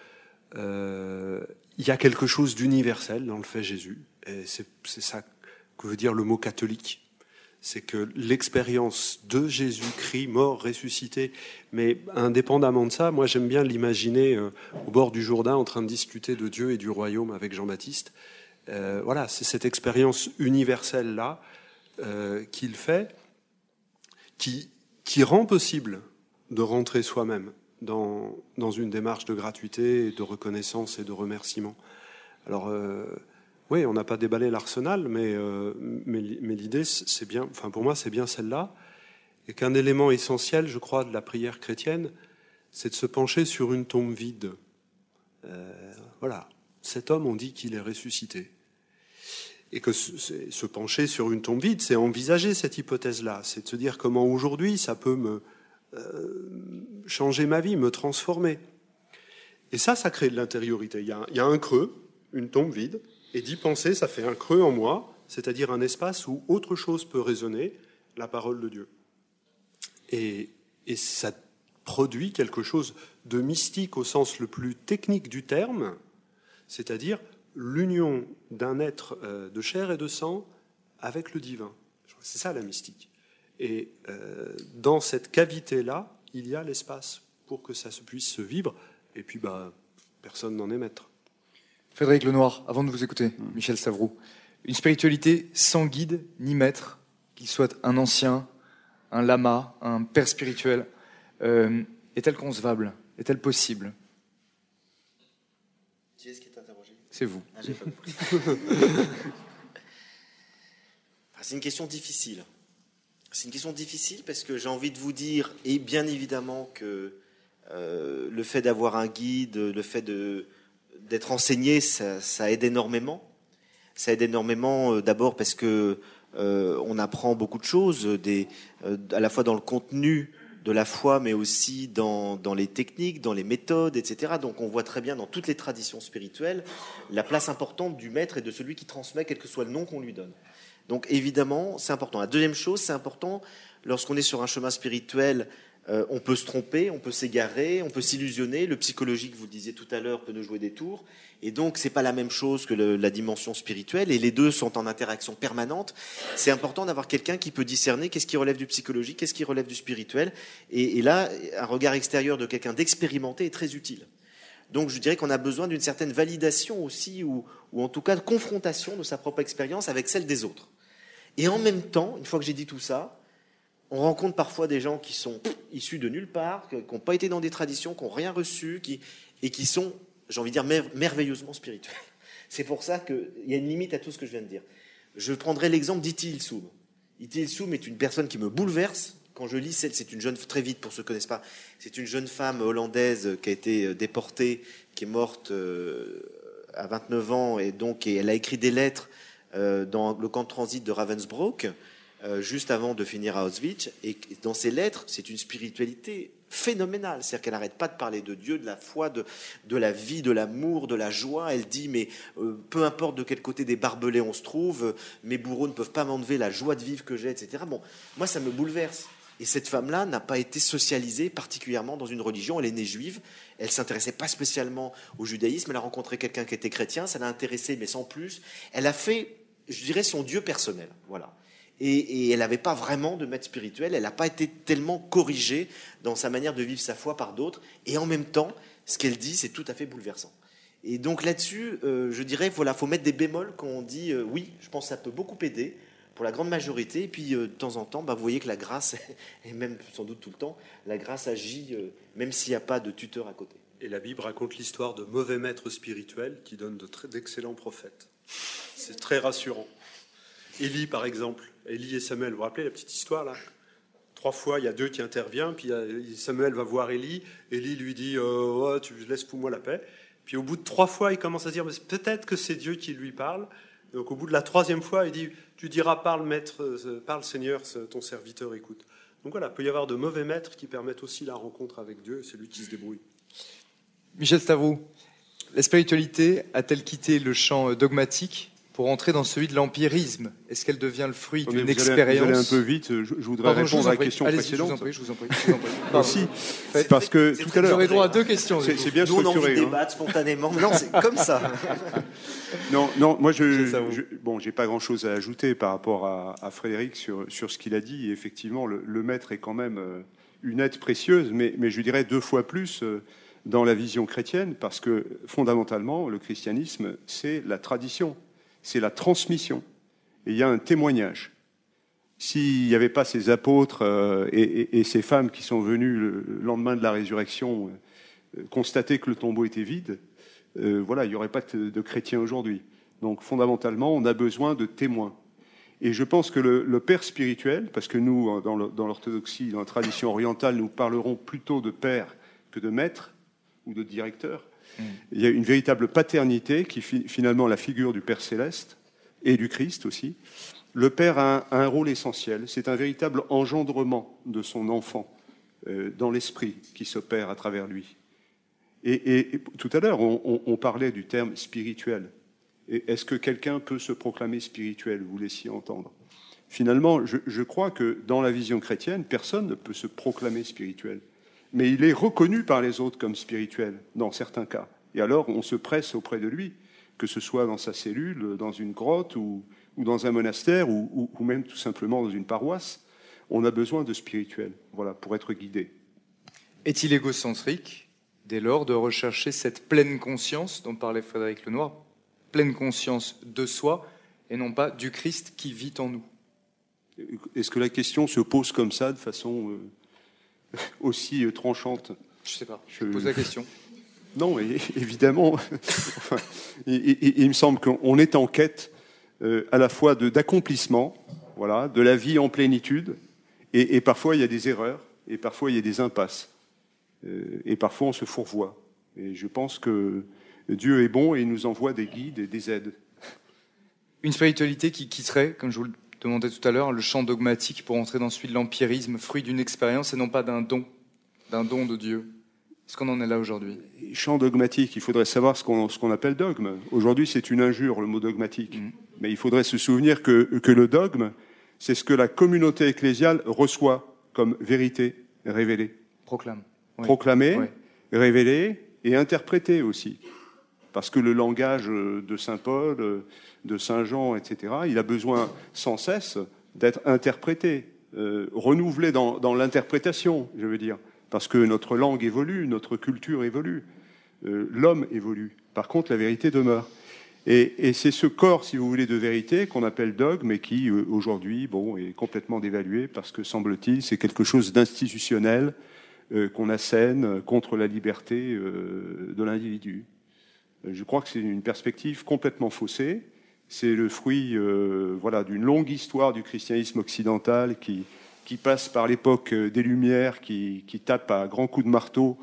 euh, il y a quelque chose d'universel dans le fait Jésus, et c'est ça que veut dire le mot catholique. C'est que l'expérience de Jésus-Christ mort, ressuscité, mais indépendamment de ça, moi j'aime bien l'imaginer au bord du Jourdain en train de discuter de Dieu et du royaume avec Jean-Baptiste. Voilà, c'est cette expérience universelle-là qu'il fait, qui, qui rend possible de rentrer soi-même dans, dans une démarche de gratuité, de reconnaissance et de remerciement. Alors, euh, oui, on n'a pas déballé l'arsenal, mais, euh, mais, l'idée, c'est bien, enfin pour moi, c'est bien celle-là, et qu'un élément essentiel, je crois, de la prière chrétienne, c'est de se pencher sur une tombe vide. Euh, voilà, cet homme, on dit qu'il est ressuscité. Et que se pencher sur une tombe vide, c'est envisager cette hypothèse-là, c'est de se dire comment aujourd'hui ça peut me, euh, changer ma vie, me transformer. Et ça, ça crée de l'intériorité. Il, y a un creux, une tombe vide, et d'y penser, ça fait un creux en moi, c'est-à-dire un espace où autre chose peut résonner, la parole de Dieu. Et ça produit quelque chose de mystique au sens le plus technique du terme, c'est-à-dire l'union d'un être euh, de chair et de sang avec le divin. C'est ça la mystique. Et euh, dans cette cavité-là, il y a l'espace pour que ça se puisse se vivre. Et puis, bah, personne n'en est maître. Frédéric Lenoir, avant de vous écouter. Michel Savroux, une spiritualité sans guide ni maître, qu'il soit un ancien, un lama, un père spirituel, euh, est-elle concevable? Est-elle possible Qui est-ce qui est interrogé C'est vous. Ah, c'est une question difficile. C'est une question difficile parce que j'ai envie de vous dire, et bien évidemment que euh, le fait d'avoir un guide, le fait d'être enseigné, ça, aide énormément. Ça aide énormément euh, d'abord parce que euh, on apprend beaucoup de choses, des, à la fois dans le contenu de la foi, mais aussi dans, dans, les techniques, dans les méthodes, etc. Donc on voit très bien dans toutes les traditions spirituelles la place importante du maître et de celui qui transmet, quel que soit le nom qu'on lui donne. Donc évidemment, c'est important. La deuxième chose, c'est important lorsqu'on est sur un chemin spirituel Euh, on peut se tromper, on peut s'égarer, on peut s'illusionner. Le psychologique, vous le disiez tout à l'heure, peut nous jouer des tours. Et donc, c'est pas la même chose que la dimension spirituelle. Et les deux sont en interaction permanente. C'est important d'avoir quelqu'un qui peut discerner qu'est-ce qui relève du psychologique, qu'est-ce qui relève du spirituel. Et, là, un regard extérieur de quelqu'un d'expérimenté est très utile. Donc, je dirais qu'on a besoin d'une certaine validation aussi, ou, ou en tout cas de confrontation de sa propre expérience avec celle des autres. Et en même temps, une fois que j'ai dit tout ça, on rencontre parfois des gens qui sont issus de nulle part, qui n'ont pas été dans des traditions, qui n'ont rien reçu, et qui sont, j'ai envie de dire, merveilleusement spirituels. C'est pour ça qu'il y a une limite à tout ce que je viens de dire. Je prendrai l'exemple d'Iti Ilsoum. Iti Ilsoum est une personne qui me bouleverse. Quand je lis celle, c'est une jeune, très vite pour ceux qui ne connaissent pas, c'est une jeune femme hollandaise qui a été euh, déportée, qui est morte euh, à 29 ans, et donc elle a écrit des lettres euh, dans le camp de transit de Ravensbrück. Euh, juste avant de finir à Auschwitz. Et dans ses lettres, c'est une spiritualité phénoménale. C'est-à-dire qu'elle n'arrête pas de parler de Dieu, de la foi, de, de la vie, de l'amour, de la joie. Elle dit, mais euh, peu importe de quel côté des barbelés on se trouve, euh, mes bourreaux ne peuvent pas m'enlever la joie de vivre que j'ai, etc. Bon, moi, ça me bouleverse. Et cette femme-là n'a pas été socialisée particulièrement dans une religion. Elle est née juive. Elle s'intéressait pas spécialement au judaïsme. Elle a rencontré quelqu'un qui était chrétien. Ça l'a intéressée, mais sans plus. Elle a fait, je dirais, son Dieu personnel. Voilà et, elle n'avait pas vraiment de maître spirituel, elle n'a pas été tellement corrigée dans sa manière de vivre sa foi par d'autres, et en même temps, ce qu'elle dit, c'est tout à fait bouleversant. Et donc là-dessus, euh, je dirais, voilà, faut mettre des bémols quand on dit euh, oui, je pense que ça peut beaucoup aider pour la grande majorité, et puis euh, de temps en temps, bah, vous voyez que la grâce, et même sans doute tout le temps, la grâce agit même s'il n'y a pas de tuteur à côté. Et la Bible raconte l'histoire de mauvais maîtres spirituels qui donnent d'excellents prophètes. C'est très rassurant. Élie, par exemple, Élie et Samuel, vous vous rappelez la petite histoire là? Trois fois, il y a deux qui interviennent, puis Samuel va voir Élie, Élie lui dit euh, Tu laisses pour moi la paix. Puis au bout de trois fois, il commence à dire Peut-être que c'est Dieu qui lui parle. Donc au bout de la troisième fois, il dit Tu diras Parle, maître, euh, parle Seigneur, ton serviteur écoute. Donc voilà, il peut y avoir de mauvais maîtres qui permettent aussi la rencontre avec Dieu, c'est lui qui se débrouille. Michel Stavro, la spiritualité a-t-elle quitté le champ dogmatique? Pour entrer dans celui de l'empirisme Est-ce qu'elle devient le fruit d'une expérience Vous allez un peu vite, je, voudrais répondre à la question précédente. Je vous en prie, je vous en prie. Je vous en prie. parce que tout à l'heure... Aurez droit à deux questions. C'est bien Nous, structuré. on a envie de hein. débattre spontanément. Non, c'est comme ça. non, non, moi, je, je bon, j'ai pas grand-chose à ajouter par rapport à, à Frédéric sur, sur ce qu'il a dit. effectivement, le, le, maître est quand même euh, une aide précieuse, mais, mais je dirais deux fois plus euh, dans la vision chrétienne, parce que fondamentalement, le christianisme, c'est la tradition c'est la transmission. Et il y a un témoignage. S'il n'y avait pas ces apôtres euh, et, ces femmes qui sont venues le lendemain de la résurrection euh, constater que le tombeau était vide, euh, voilà, il n'y aurait pas de, chrétiens aujourd'hui. Donc fondamentalement, on a besoin de témoins. Et je pense que le, père spirituel, parce que nous, dans l'orthodoxie, dans la tradition orientale, nous parlerons plutôt de père que de maître ou de directeur, il y a une véritable paternité qui finalement la figure du Père céleste et du Christ aussi. Le Père a un, rôle essentiel. C'est un véritable engendrement de son enfant euh, dans l'esprit qui s'opère à travers lui. Et, tout à l'heure, on, parlait du terme spirituel. Est-ce que quelqu'un peut se proclamer spirituel Vous laissiez entendre? Finalement, je, je crois que dans la vision chrétienne, personne ne peut se proclamer spirituel mais il est reconnu par les autres comme spirituel, dans certains cas. Et alors, on se presse auprès de lui, que ce soit dans sa cellule, dans une grotte, ou, dans un monastère, ou, même tout simplement dans une paroisse. On a besoin de spirituel, voilà, pour être guidé. Est-il égocentrique, dès lors, de rechercher cette pleine conscience dont parlait Frédéric Lenoir, pleine conscience de soi, et non pas du Christ qui vit en nous? Est-ce que la question se pose comme ça, de façon... Euh, aussi euh, tranchante Je ne sais pas. Je pose la question. Non, évidemment. il, me semble qu'on est en quête euh, à la fois d'accomplissement, voilà, de la vie en plénitude, et, parfois il y a des erreurs, et parfois il y a des impasses, euh, et parfois on se fourvoie. Et je pense que Dieu est bon et il nous envoie des guides et des aides. Une spiritualité qui quitterait, comme je vous le demandais tout à l'heure, le champ dogmatique pour entrer dans celui de l'empirisme, fruit d'une expérience et non pas d'un don, d'un don de Dieu. Est-ce qu'on en est là aujourd'hui? Champ dogmatique, il faudrait savoir ce qu'on appelle dogme. Aujourd'hui, c'est une injure, le mot dogmatique. Mm. Mais il faudrait se souvenir que, que le dogme, c'est ce que la communauté ecclésiale reçoit comme vérité révéler. Proclame. Proclamer, révéler et interpréter aussi. Parce que le langage de Saint Paul, de Saint Jean, etc., il a besoin sans cesse d'être interprété, euh, renouvelé dans, l'interprétation, je veux dire. Parce que notre langue évolue, notre culture évolue, euh, l'homme évolue. Par contre, la vérité demeure. Et, c'est ce corps, si vous voulez, de vérité qu'on appelle dogme et qui, euh, aujourd'hui, bon, est complètement dévalué parce que, semble-t-il, c'est quelque chose d'institutionnel euh, qu'on assène contre la liberté de l'individu. Je crois que c'est une perspective complètement faussée. C'est le fruit voilà, d'une longue histoire du christianisme occidental qui, passe par l'époque des Lumières, qui, tape à grands coups de marteau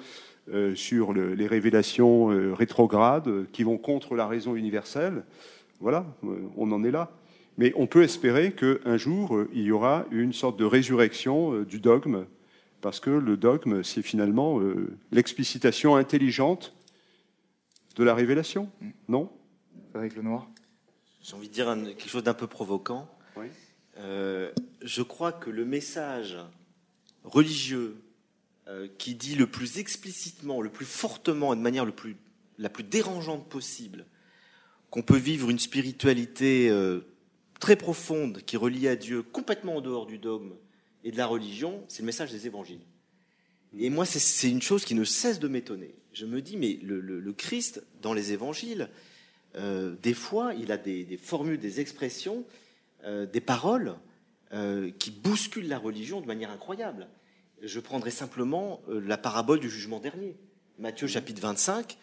euh, sur les révélations euh, rétrogrades euh, qui vont contre la raison universelle. Voilà, on en est là. Mais on peut espérer qu'un jour, il y aura une sorte de résurrection du dogme, parce que le dogme, c'est finalement l'explicitation intelligente de la révélation, non? Avec le noir J'ai envie de dire quelque chose d'un peu provoquant. je crois que le message religieux euh, qui dit le plus explicitement, le plus fortement et de manière le plus, la plus dérangeante possible qu'on peut vivre une spiritualité euh, très profonde qui relie à Dieu complètement en dehors du dogme et de la religion, c'est le message des évangiles. Et moi, c'est une chose qui ne cesse de m'étonner. Je me dis, mais le, Christ, dans les évangiles, euh, des fois, il a des, formules, des expressions, des paroles qui bousculent la religion de manière incroyable. Je prendrai simplement euh, la parabole du jugement dernier. Matthieu chapitre 25.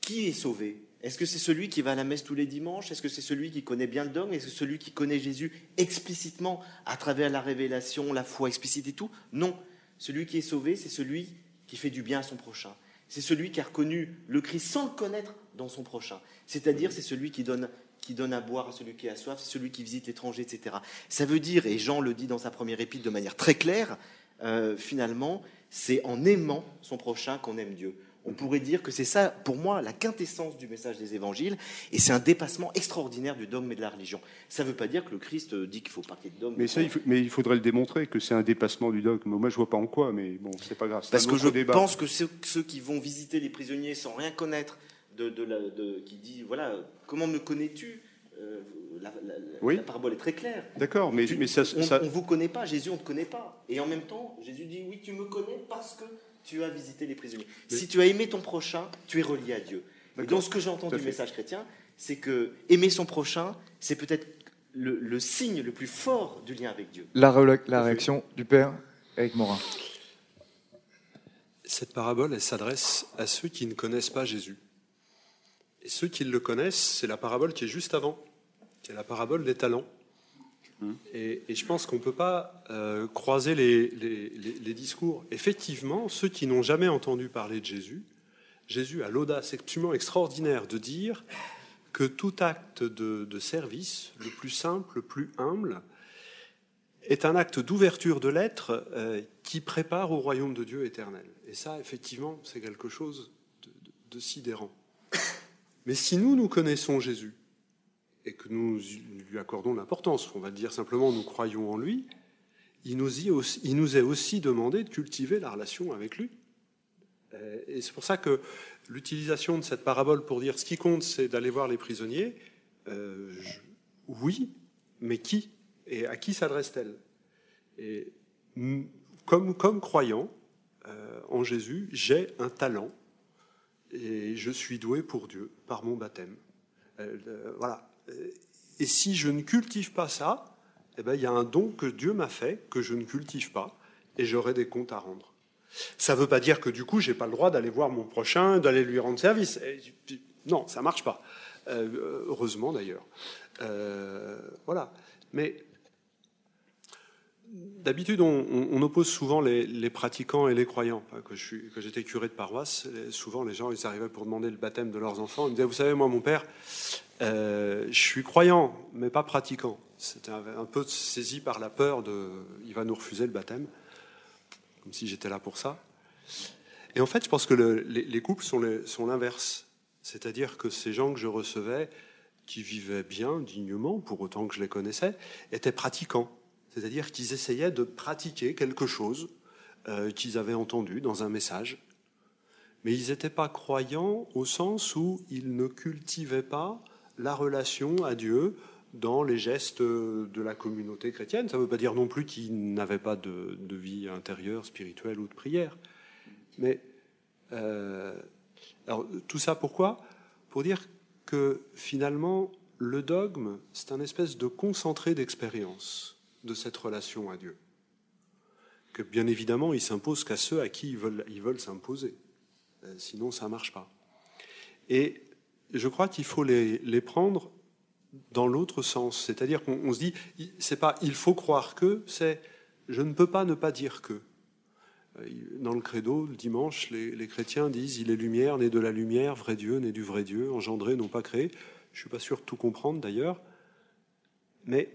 Qui est sauvé? Est-ce que c'est celui qui va à la messe tous les dimanches? Est-ce que c'est celui qui connaît bien le dogme? Est-ce que c'est celui qui connaît Jésus explicitement à travers la révélation, la foi explicite et tout? Non. Celui qui est sauvé, c'est celui qui fait du bien à son prochain. C'est celui qui a reconnu le Christ sans le connaître dans son prochain. C'est-à-dire, c'est celui qui donne qui donne à boire à celui qui a soif, c'est celui qui visite l'étranger, etc. Ça veut dire, et Jean le dit dans sa première épître de manière très claire, euh, finalement, c'est en aimant son prochain qu'on aime Dieu. On pourrait dire que c'est ça, pour moi, la quintessence du message des évangiles, et c'est un dépassement extraordinaire du dogme et de la religion. Ça ne veut pas dire que le Christ dit qu'il faut partir de dogme. Mais, ça, il mais il faudrait le démontrer que c'est un dépassement du dogme. Moi, je vois pas en quoi, mais bon, c'est pas grave. Parce que je pense que ceux, qui vont visiter les prisonniers sans rien connaître de, qui dit voilà, comment me connais-tu euh, la, parabole est très claire. D'accord, mais, mais ça, on ne vous connaît pas, Jésus, on ne te connaît pas. Et en même temps, Jésus dit oui, tu me connais parce que tu as visité les prisonniers. Si tu as aimé ton prochain, tu es relié à Dieu. Et donc, ce que j'entends du message chrétien, c'est que aimer son prochain, c'est peut-être le, signe le plus fort du lien avec Dieu. La, la réaction du Père avec Morin. Cette parabole, elle s'adresse à ceux qui ne connaissent pas Jésus. Et ceux qui le connaissent, c'est la parabole qui est juste avant, qui est la parabole des talents. Hum. Et, je pense qu'on ne peut pas euh, croiser les, discours. Effectivement, ceux qui n'ont jamais entendu parler de Jésus, Jésus a l'audace absolument extraordinaire de dire que tout acte de, service, le plus simple, le plus humble, est un acte d'ouverture de l'être euh, qui prépare au royaume de Dieu éternel. Et ça, effectivement, c'est quelque chose de sidérant. Mais si nous, nous connaissons Jésus et que nous lui accordons l'importance, on va dire simplement nous croyons en lui, il nous, est aussi demandé de cultiver la relation avec lui. Euh, et c'est pour ça que l'utilisation de cette parabole pour dire ce qui compte, c'est d'aller voir les prisonniers, euh, oui, mais qui Et à qui s'adresse-t-elle? Et comme, croyant euh, en Jésus, j'ai un talent et je suis doué pour Dieu par mon baptême. Voilà. Et si je ne cultive pas ça, eh ben, il y a un don que Dieu m'a fait que je ne cultive pas et j'aurai des comptes à rendre. Ça ne veut pas dire que du coup, j'ai pas le droit d'aller voir mon prochain, d'aller lui rendre service. non, ça marche pas. Euh, heureusement d'ailleurs. voilà. Mais D'habitude, on, oppose souvent les, pratiquants et les croyants. Que, j'étais curé de paroisse, souvent les gens ils arrivaient pour demander le baptême de leurs enfants. Ils me disaient, vous savez, moi, mon père, euh, je suis croyant, mais pas pratiquant. C'était un, peu saisi par la peur de, il va nous refuser le baptême, comme si j'étais là pour ça. Et en fait, je pense que les, couples sont l'inverse. C'est-à-dire que ces gens que je recevais, qui vivaient bien, dignement, pour autant que je les connaissais, étaient pratiquants C'est-à-dire qu'ils essayaient de pratiquer quelque chose euh, qu'ils avaient entendu dans un message, mais ils n'étaient pas croyants au sens où ils ne cultivaient pas la relation à Dieu dans les gestes de la communauté chrétienne. Ça ne veut pas dire non plus qu'ils n'avaient pas de, vie intérieure, spirituelle ou de prière. Mais euh, alors, tout ça pourquoi? Pour dire que finalement, le dogme, c'est un espèce de concentré d'expérience de cette relation à Dieu. Que bien évidemment, il s'impose qu'à ceux à qui ils veulent, ils veulent s'imposer. Euh, sinon, ça ne marche pas. Et je crois qu'il faut les, les, prendre dans l'autre sens. C'est-à-dire qu'on se dit, c'est pas il faut croire que, c'est je ne peux pas ne pas dire que. Euh, dans le credo, le dimanche, les, chrétiens disent il est lumière, né de la lumière, vrai Dieu, né du vrai Dieu, engendré, non pas créé. Je ne suis pas sûr de tout comprendre d'ailleurs. Mais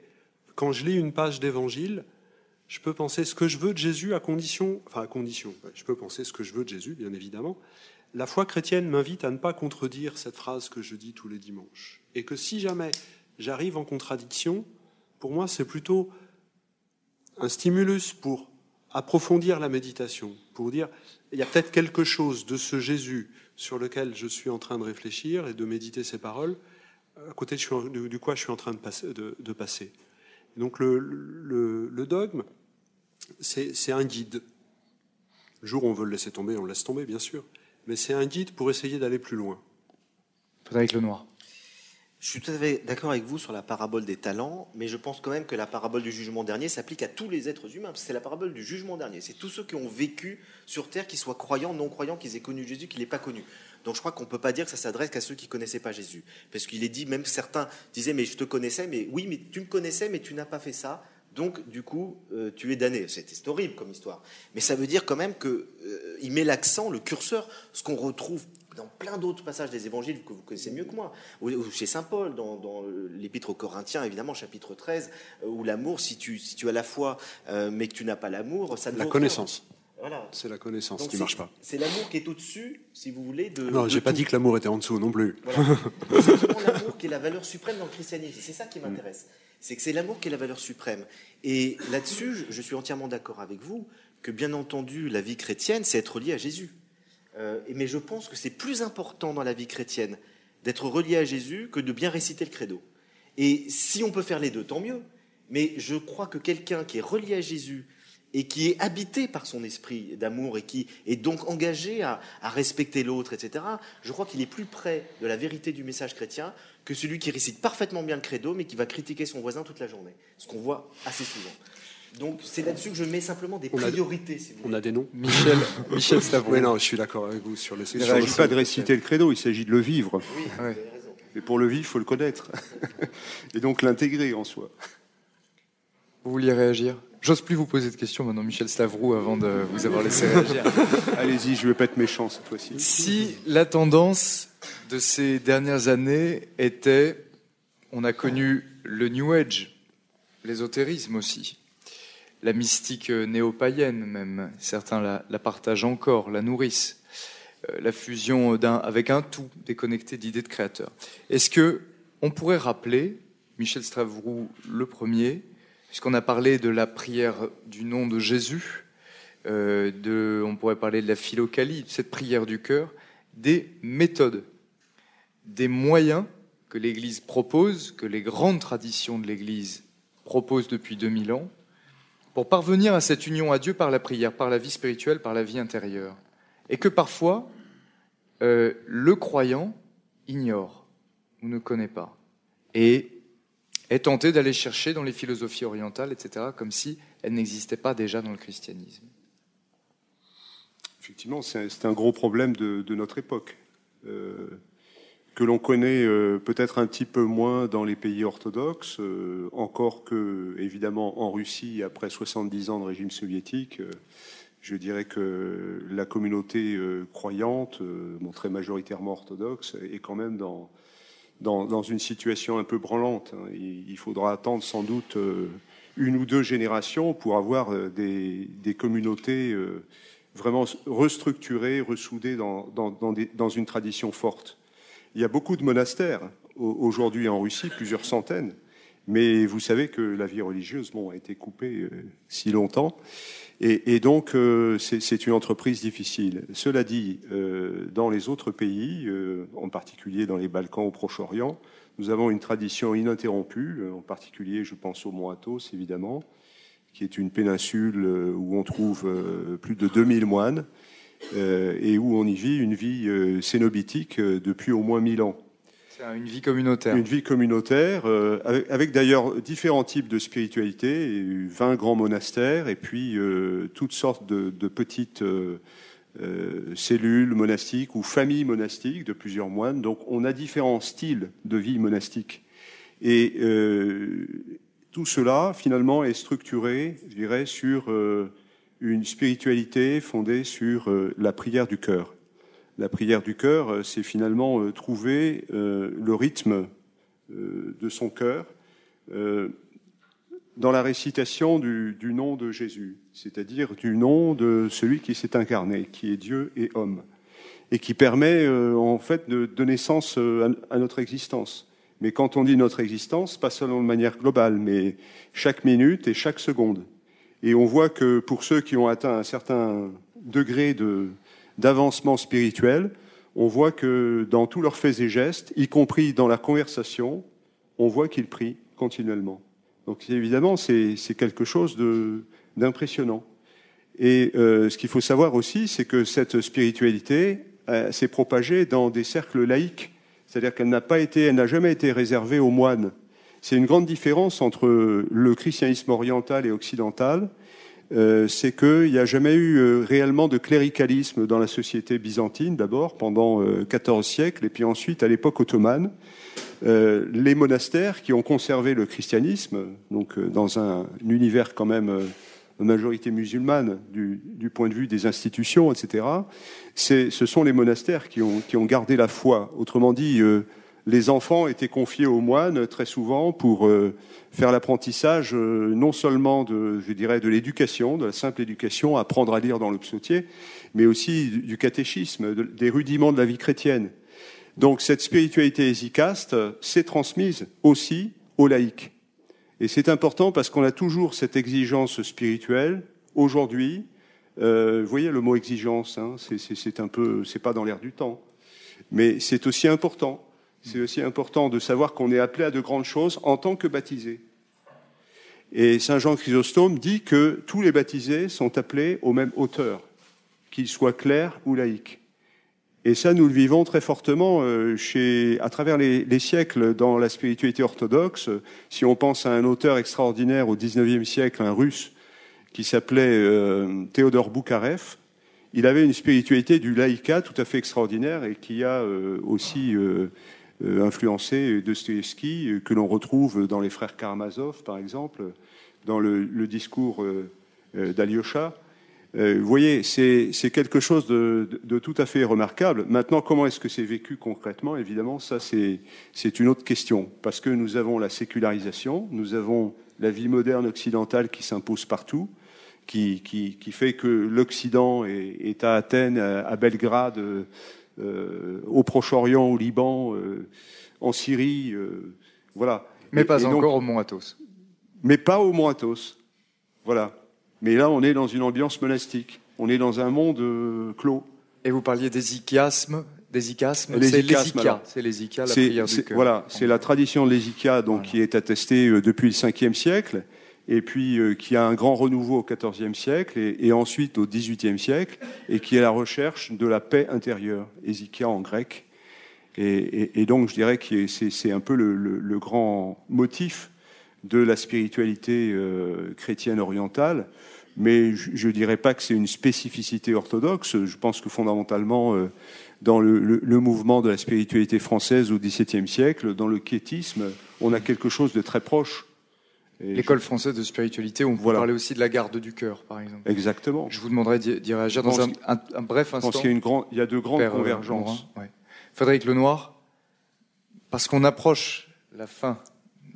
quand je lis une page d'évangile, je peux penser ce que je veux de Jésus à condition, enfin à condition, je peux penser ce que je veux de Jésus, bien évidemment. La foi chrétienne m'invite à ne pas contredire cette phrase que je dis tous les dimanches. Et que si jamais j'arrive en contradiction, pour moi, c'est plutôt un stimulus pour approfondir la méditation, pour dire, il y a peut-être quelque chose de ce Jésus sur lequel je suis en train de réfléchir et de méditer ses paroles, à côté du quoi je suis en train de passer. Donc le dogme, c'est un guide. Le jour où on veut le laisser tomber, on le laisse tomber, bien sûr. Mais c'est un guide pour essayer d'aller plus loin. Frédéric Lenoir. Je suis tout à fait d'accord avec vous sur la parabole des talents, mais je pense quand même que la parabole du jugement dernier s'applique à tous les êtres humains. C'est la parabole du jugement dernier. C'est tous ceux qui ont vécu sur terre, qu'ils soient croyants, non croyants, qu'ils aient connu Jésus, qu'ils l'aient pas connu. Donc je crois qu'on ne peut pas dire que ça s'adresse qu'à ceux qui connaissaient pas Jésus. Parce qu'il est dit, même certains disaient, mais je te connaissais, mais oui, mais tu me connaissais, mais tu n'as pas fait ça. Donc, du coup, euh, tu es damné. C'est horrible comme histoire. Mais ça veut dire quand même qu'il euh, met l'accent, le curseur, ce qu'on retrouve dans plein d'autres passages des évangiles que vous connaissez mieux que moi, ou, chez Saint Paul, dans, l'épître aux Corinthiens, évidemment, chapitre 13, euh, où l'amour, si tu, si tu as la foi, mais que tu n'as pas l'amour, ça ne La connaissance. Voilà. C'est la connaissance qui ne marche pas. C'est l'amour qui est au-dessus, si vous voulez. De, non, j'ai pas dit que l'amour était en dessous non plus. C'est l'amour qui est la valeur suprême dans le christianisme. C'est ça qui m'intéresse c'est que c'est l'amour qui est la valeur suprême. Et là-dessus, je suis entièrement d'accord avec vous que, bien entendu, la vie chrétienne, c'est être relié à Jésus. Euh, mais je pense que c'est plus important dans la vie chrétienne d'être relié à Jésus que de bien réciter le credo. Et si on peut faire les deux, tant mieux. Mais je crois que quelqu'un qui est relié à Jésus et qui est habité par son esprit d'amour et qui est donc engagé à, respecter l'autre, etc., je crois qu'il est plus près de la vérité du message chrétien que celui qui récite parfaitement bien le credo, mais qui va critiquer son voisin toute la journée. Ce qu'on voit assez souvent. Donc c'est là-dessus que je mets simplement des priorités. Si vous on a des noms Michel, Michel Stavron. Oui, non, je suis d'accord avec vous sur le Il ne s'agit pas de réciter le credo, il s'agit de le vivre. Oui, vous avez raison. Mais pour le vivre, il faut le connaître. Et donc l'intégrer en soi. Vous vouliez réagir? J'ose plus vous poser de questions maintenant, Michel Stavrou, avant de vous avoir laissé réagir. Allez-y, je ne vais pas être méchant cette fois-ci. Si la tendance de ces dernières années était, on a connu le New Age, l'ésotérisme aussi, la mystique néo-païenne même, certains la, partagent encore, la nourrissent, euh, la fusion avec un tout déconnecté d'idées de créateur. Est-ce que on pourrait rappeler, Michel Stavrou le premier, puisqu'on a parlé de la prière du nom de Jésus, euh, de, on pourrait parler de la philocalie, de cette prière du cœur, des méthodes, des moyens que l'Église propose, que les grandes traditions de l'Église proposent depuis 2000 ans, pour parvenir à cette union à Dieu par la prière, par la vie spirituelle, par la vie intérieure. Et que parfois, euh, le croyant ignore ou ne connaît pas. Et est tenté d'aller chercher dans les philosophies orientales, etc., comme si elles n'existaient pas déjà dans le christianisme. Effectivement, c'est un gros problème de, notre époque, euh, que l'on connaît euh, peut-être un petit peu moins dans les pays orthodoxes, euh, encore que, évidemment, en Russie, après 70 ans de régime soviétique, je dirais que la communauté croyante, très majoritairement orthodoxe, est quand même dans dans, une situation un peu branlante. Hein. Il, faudra attendre sans doute euh, une ou deux générations pour avoir euh, des, communautés euh, vraiment restructurées, ressoudées dans, dans, une tradition forte. Il y a beaucoup de monastères aujourd'hui en Russie, plusieurs centaines, Mais vous savez que la vie religieuse a été coupée euh, si longtemps. Et, donc, euh, c'est une entreprise difficile. Cela dit, euh, dans les autres pays, en particulier dans les Balkans au Proche-Orient, nous avons une tradition ininterrompue, en particulier, je pense au Mont Athos, évidemment, qui est une péninsule où on trouve plus de 2000 moines et où on y vit une vie cénobitique depuis au moins 1000 ans une vie communautaire. Une vie communautaire, euh, avec, d'ailleurs différents types de spiritualité, 20 grands monastères, et puis euh, toutes sortes de, petites euh, cellules monastiques ou familles monastiques de plusieurs moines. Donc on a différents styles de vie monastique. Et tout cela, finalement, est structuré, je dirais, sur une spiritualité fondée sur la prière du cœur la prière du cœur, euh, c'est finalement euh, trouver euh, le rythme de son cœur dans la récitation du, nom de Jésus, c'est-à-dire du nom de celui qui s'est incarné, qui est Dieu et homme, et qui permet en fait de donner sens à, notre existence. Mais quand on dit notre existence, pas seulement de manière globale, mais chaque minute et chaque seconde. Et on voit que pour ceux qui ont atteint un certain degré de, d'avancement spirituel, on voit que dans tous leurs faits et gestes, y compris dans la conversation, on voit qu'ils prient continuellement. Donc évidemment, c'est quelque chose d'impressionnant. Et euh, ce qu'il faut savoir aussi, c'est que cette spiritualité euh, s'est propagée dans des cercles laïques, c'est-à-dire qu'elle n'a pas été, elle n'a jamais été réservée aux moines. C'est une grande différence entre le christianisme oriental et occidental, euh, c'est qu'il n'y a jamais eu euh, réellement de cléricalisme dans la société byzantine, d'abord, pendant 14 euh, siècles, et puis ensuite, à l'époque ottomane, les monastères qui ont conservé le christianisme, donc dans un, univers quand même majorité musulmane du, point de vue des institutions, etc., ce sont les monastères qui ont, qui ont gardé la foi. Autrement dit, les enfants étaient confiés aux moines très souvent pour euh, faire l'apprentissage euh, non seulement de, l'éducation, de la simple éducation, apprendre à lire dans le psautier, mais aussi du catéchisme, des rudiments de la vie chrétienne. Donc cette spiritualité hésicaste s'est transmise aussi aux laïcs. Et c'est important parce qu'on a toujours cette exigence spirituelle aujourd'hui. Euh, vous voyez le mot exigence, hein, c'est un peu, c'est pas dans l'air du temps, mais c'est aussi important c'est aussi important de savoir qu'on est appelé à de grandes choses en tant que baptisé. Et Saint Jean Chrysostome dit que tous les baptisés sont appelés au même hauteur, qu'ils soient clercs ou laïcs. Et ça, nous le vivons très fortement euh, chez, à travers les, siècles dans la spiritualité orthodoxe. Si on pense à un auteur extraordinaire au XIXe siècle, un russe, qui s'appelait euh, Théodore Boukarev, il avait une spiritualité du laïcat tout à fait extraordinaire et qui a euh, aussi influencé Dostoevsky, euh, que l'on retrouve dans les frères Karamazov, par exemple, dans le, discours euh, d'Alyosha. Vous voyez, c'est quelque chose de, tout à fait remarquable. Maintenant, comment est-ce que c'est vécu concrètement? Évidemment, ça, c'est une autre question. Parce que nous avons la sécularisation, nous avons la vie moderne occidentale qui s'impose partout, qui, qui, fait que l'Occident est, à Athènes, à Belgrade, euh, au Proche-Orient, au Liban, euh, en Syrie, euh, voilà. Mais pas encore au Mont Athos. Mais pas au Mont Athos, voilà. Mais là, on est dans une ambiance monastique. On est dans un monde clos. Et vous parliez des icasmes, des icasmes, c'est l'hésica, c'est la prière du cœur. Voilà, c'est la tradition de l'hésica, donc qui est attestée depuis le 5e siècle et puis euh, qui a un grand renouveau au XIVe siècle et, ensuite au XVIIIe siècle, et qui est la recherche de la paix intérieure, Ezikia en grec. Et, donc je dirais que c'est un peu le, grand motif de la spiritualité euh, chrétienne orientale, mais je ne dirais pas que c'est une spécificité orthodoxe. Je pense que fondamentalement, euh, dans le, le, mouvement de la spiritualité française au XVIIe siècle, dans le quiétisme, on a quelque chose de très proche L'école française de spiritualité, on peut parler aussi de la garde du cœur, par exemple. Exactement. Je vous demanderai d'y réagir dans un, bref instant. Je pense qu'il y, a une il y a de grandes euh, convergences. Frédéric Lenoir, parce qu'on approche la fin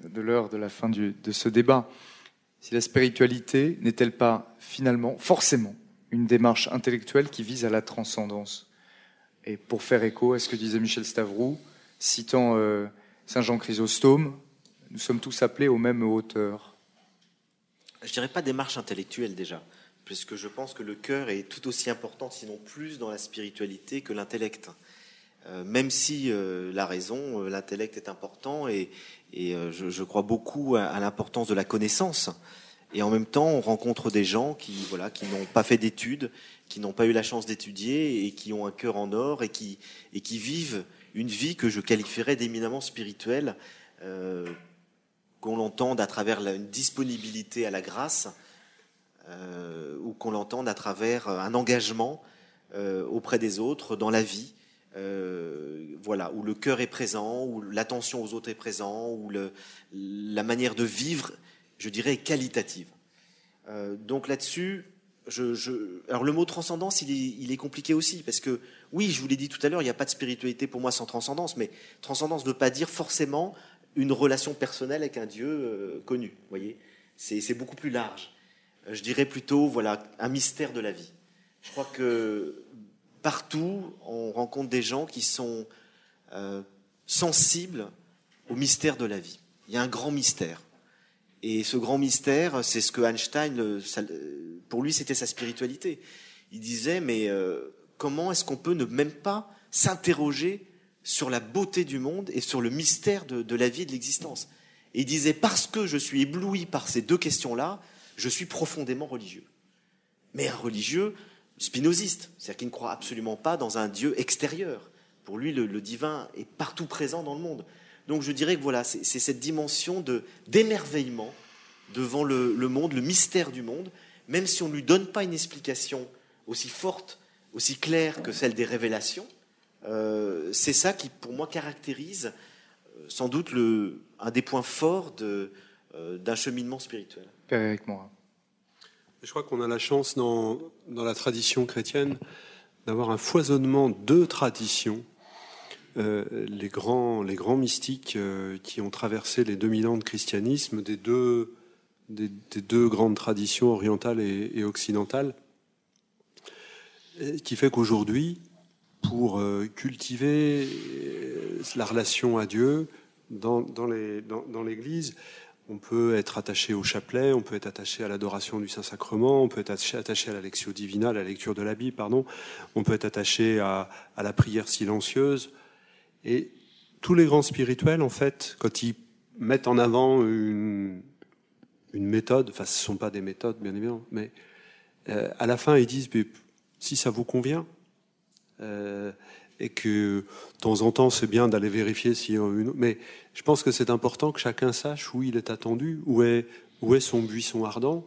de l'heure de la fin de ce débat, si la spiritualité n'est-elle pas finalement, forcément, une démarche intellectuelle qui vise à la transcendance? Et pour faire écho à ce que disait Michel Stavroux, citant euh, Saint Jean Chrysostome, nous sommes tous appelés aux mêmes hauteurs Je dirais pas démarche intellectuelle déjà, puisque je pense que le cœur est tout aussi important, sinon plus dans la spiritualité que l'intellect. Euh, même si euh, la raison, euh, l'intellect est important et, je, crois beaucoup à, l'importance de la connaissance. Et en même temps, on rencontre des gens qui, voilà, qui n'ont pas fait d'études, qui n'ont pas eu la chance d'étudier et qui ont un cœur en or et qui, et qui vivent une vie que je qualifierais d'éminemment spirituelle, qu'on l'entende à travers une disponibilité à la grâce ou qu'on l'entende à travers un engagement auprès des autres dans la vie euh, voilà, où le cœur est présent, où l'attention aux autres est présent, où la manière de vivre, je dirais, est qualitative. Euh, donc là-dessus, alors le mot transcendance, il est, il est, compliqué aussi, parce que oui, je vous l'ai dit tout à l'heure, il n'y a pas de spiritualité pour moi sans transcendance, mais transcendance ne veut pas dire forcément une relation personnelle avec un Dieu euh, connu. Voyez, c'est beaucoup plus large. je dirais plutôt voilà un mystère de la vie. Je crois que partout, on rencontre des gens qui sont euh, sensibles au mystère de la vie. Il y a un grand mystère. Et ce grand mystère, c'est ce que Einstein, pour lui, c'était sa spiritualité. Il disait, mais euh, comment est-ce qu'on peut ne même pas s'interroger sur la beauté du monde et sur le mystère de, la vie et de l'existence Et il disait, parce que je suis ébloui par ces deux questions-là, je suis profondément religieux. Mais un religieux, spinoziste, c'est-à-dire qu'il ne croit absolument pas dans un Dieu extérieur. Pour lui, le, divin est partout présent dans le monde. Donc je dirais que voilà, c'est cette dimension d'émerveillement devant le, monde, le mystère du monde, même si on ne lui donne pas une explication aussi forte, aussi claire que celle des révélations. Euh, c'est ça qui, pour moi, caractérise euh, sans doute le, un des points forts euh, d'un cheminement spirituel. avec moi. Je crois qu'on a la chance dans, dans la tradition chrétienne d'avoir un foisonnement de traditions. Euh, les, grands, les grands mystiques euh, qui ont traversé les 2000 ans de christianisme, des deux, des, deux grandes traditions orientales et, occidentales, qui fait qu'aujourd'hui, pour euh, cultiver la relation à Dieu dans, dans l'Église, on peut être attaché au chapelet, on peut être attaché à l'adoration du Saint-Sacrement, on peut être attaché à la lectio divina, à la lecture de la Bible, pardon, on peut être attaché à, la prière silencieuse. Et tous les grands spirituels, en fait, quand ils mettent en avant une, méthode, enfin ce ne sont pas des méthodes bien évidemment, mais euh, à la fin ils disent si ça vous convient, euh, et que de temps en temps c'est bien d'aller vérifier si mais je pense que c'est important que chacun sache où il est attendu, où est où est son buisson ardent.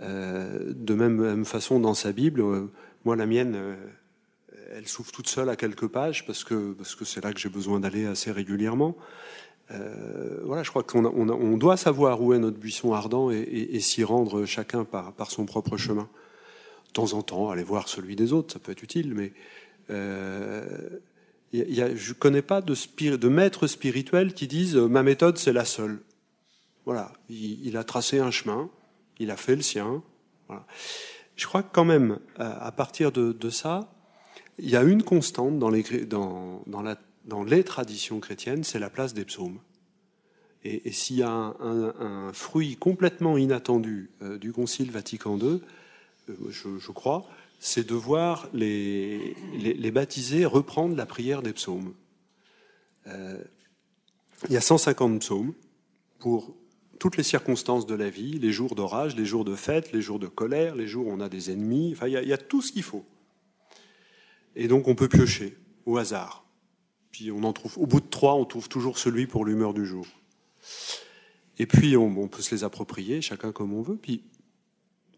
Euh, de même, façon dans sa Bible, euh, moi la mienne, euh, elle s'ouvre toute seule à quelques pages parce que parce que c'est là que j'ai besoin d'aller assez régulièrement. voilà, je crois qu'on on, doit savoir où est notre buisson ardent et, et s'y rendre chacun par, par son propre chemin. De temps en temps, aller voir celui des autres, ça peut être utile, mais euh, je ne connais pas de, maîtres spirituels qui disent euh, ma méthode c'est la seule. Voilà, il, a tracé un chemin, il a fait le sien. Je crois que quand même, à partir de, ça, il y a une constante dans les, traditions chrétiennes, c'est la place des psaumes. Et, s'il y a un, fruit complètement inattendu euh, du Concile Vatican II, je, crois, c'est de voir les, les, baptisés reprendre la prière des psaumes. Euh, il y a 150 psaumes pour toutes les circonstances de la vie, les jours d'orage, les jours de fête, les jours de colère, les jours où on a des ennemis, enfin il y a, tout ce qu'il faut. Et donc on peut piocher au hasard. Puis on en trouve, au bout de trois, on trouve toujours celui pour l'humeur du jour. Et puis on, on, peut se les approprier, chacun comme on veut. Puis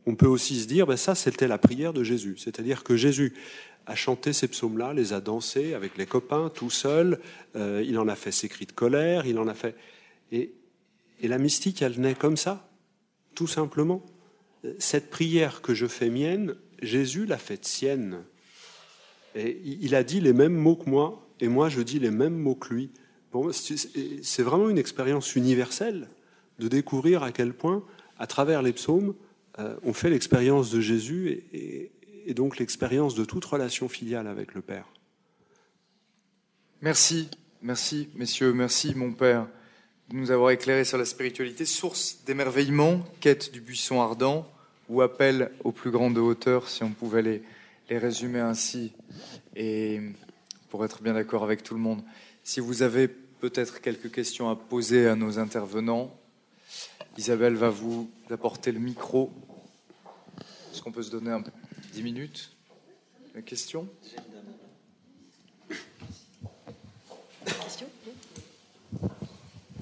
on peut aussi se dire, ben ça c'était la prière de Jésus. C'est-à-dire que Jésus a chanté ces psaumes-là, les a dansés avec les copains, tout seul. Euh, il en a fait ses cris de colère, il en a fait. Et, la mystique, elle naît comme ça, tout simplement. Cette prière que je fais mienne, Jésus l'a faite sienne. Et il a dit les mêmes mots que moi, et moi je dis les mêmes mots que lui. C'est vraiment une expérience universelle de découvrir à quel point, à travers les psaumes, on fait l'expérience de Jésus et, donc l'expérience de toute relation filiale avec le Père. Merci, merci, messieurs, merci, mon Père. de nous avoir éclairé sur la spiritualité, source d'émerveillement, quête du buisson ardent, ou appel aux plus grandes hauteurs, si on pouvait les, les résumer ainsi, et pour être bien d'accord avec tout le monde. Si vous avez peut-être quelques questions à poser à nos intervenants, Isabelle va vous apporter le micro. Est-ce qu'on peut se donner un, 10 minutes La question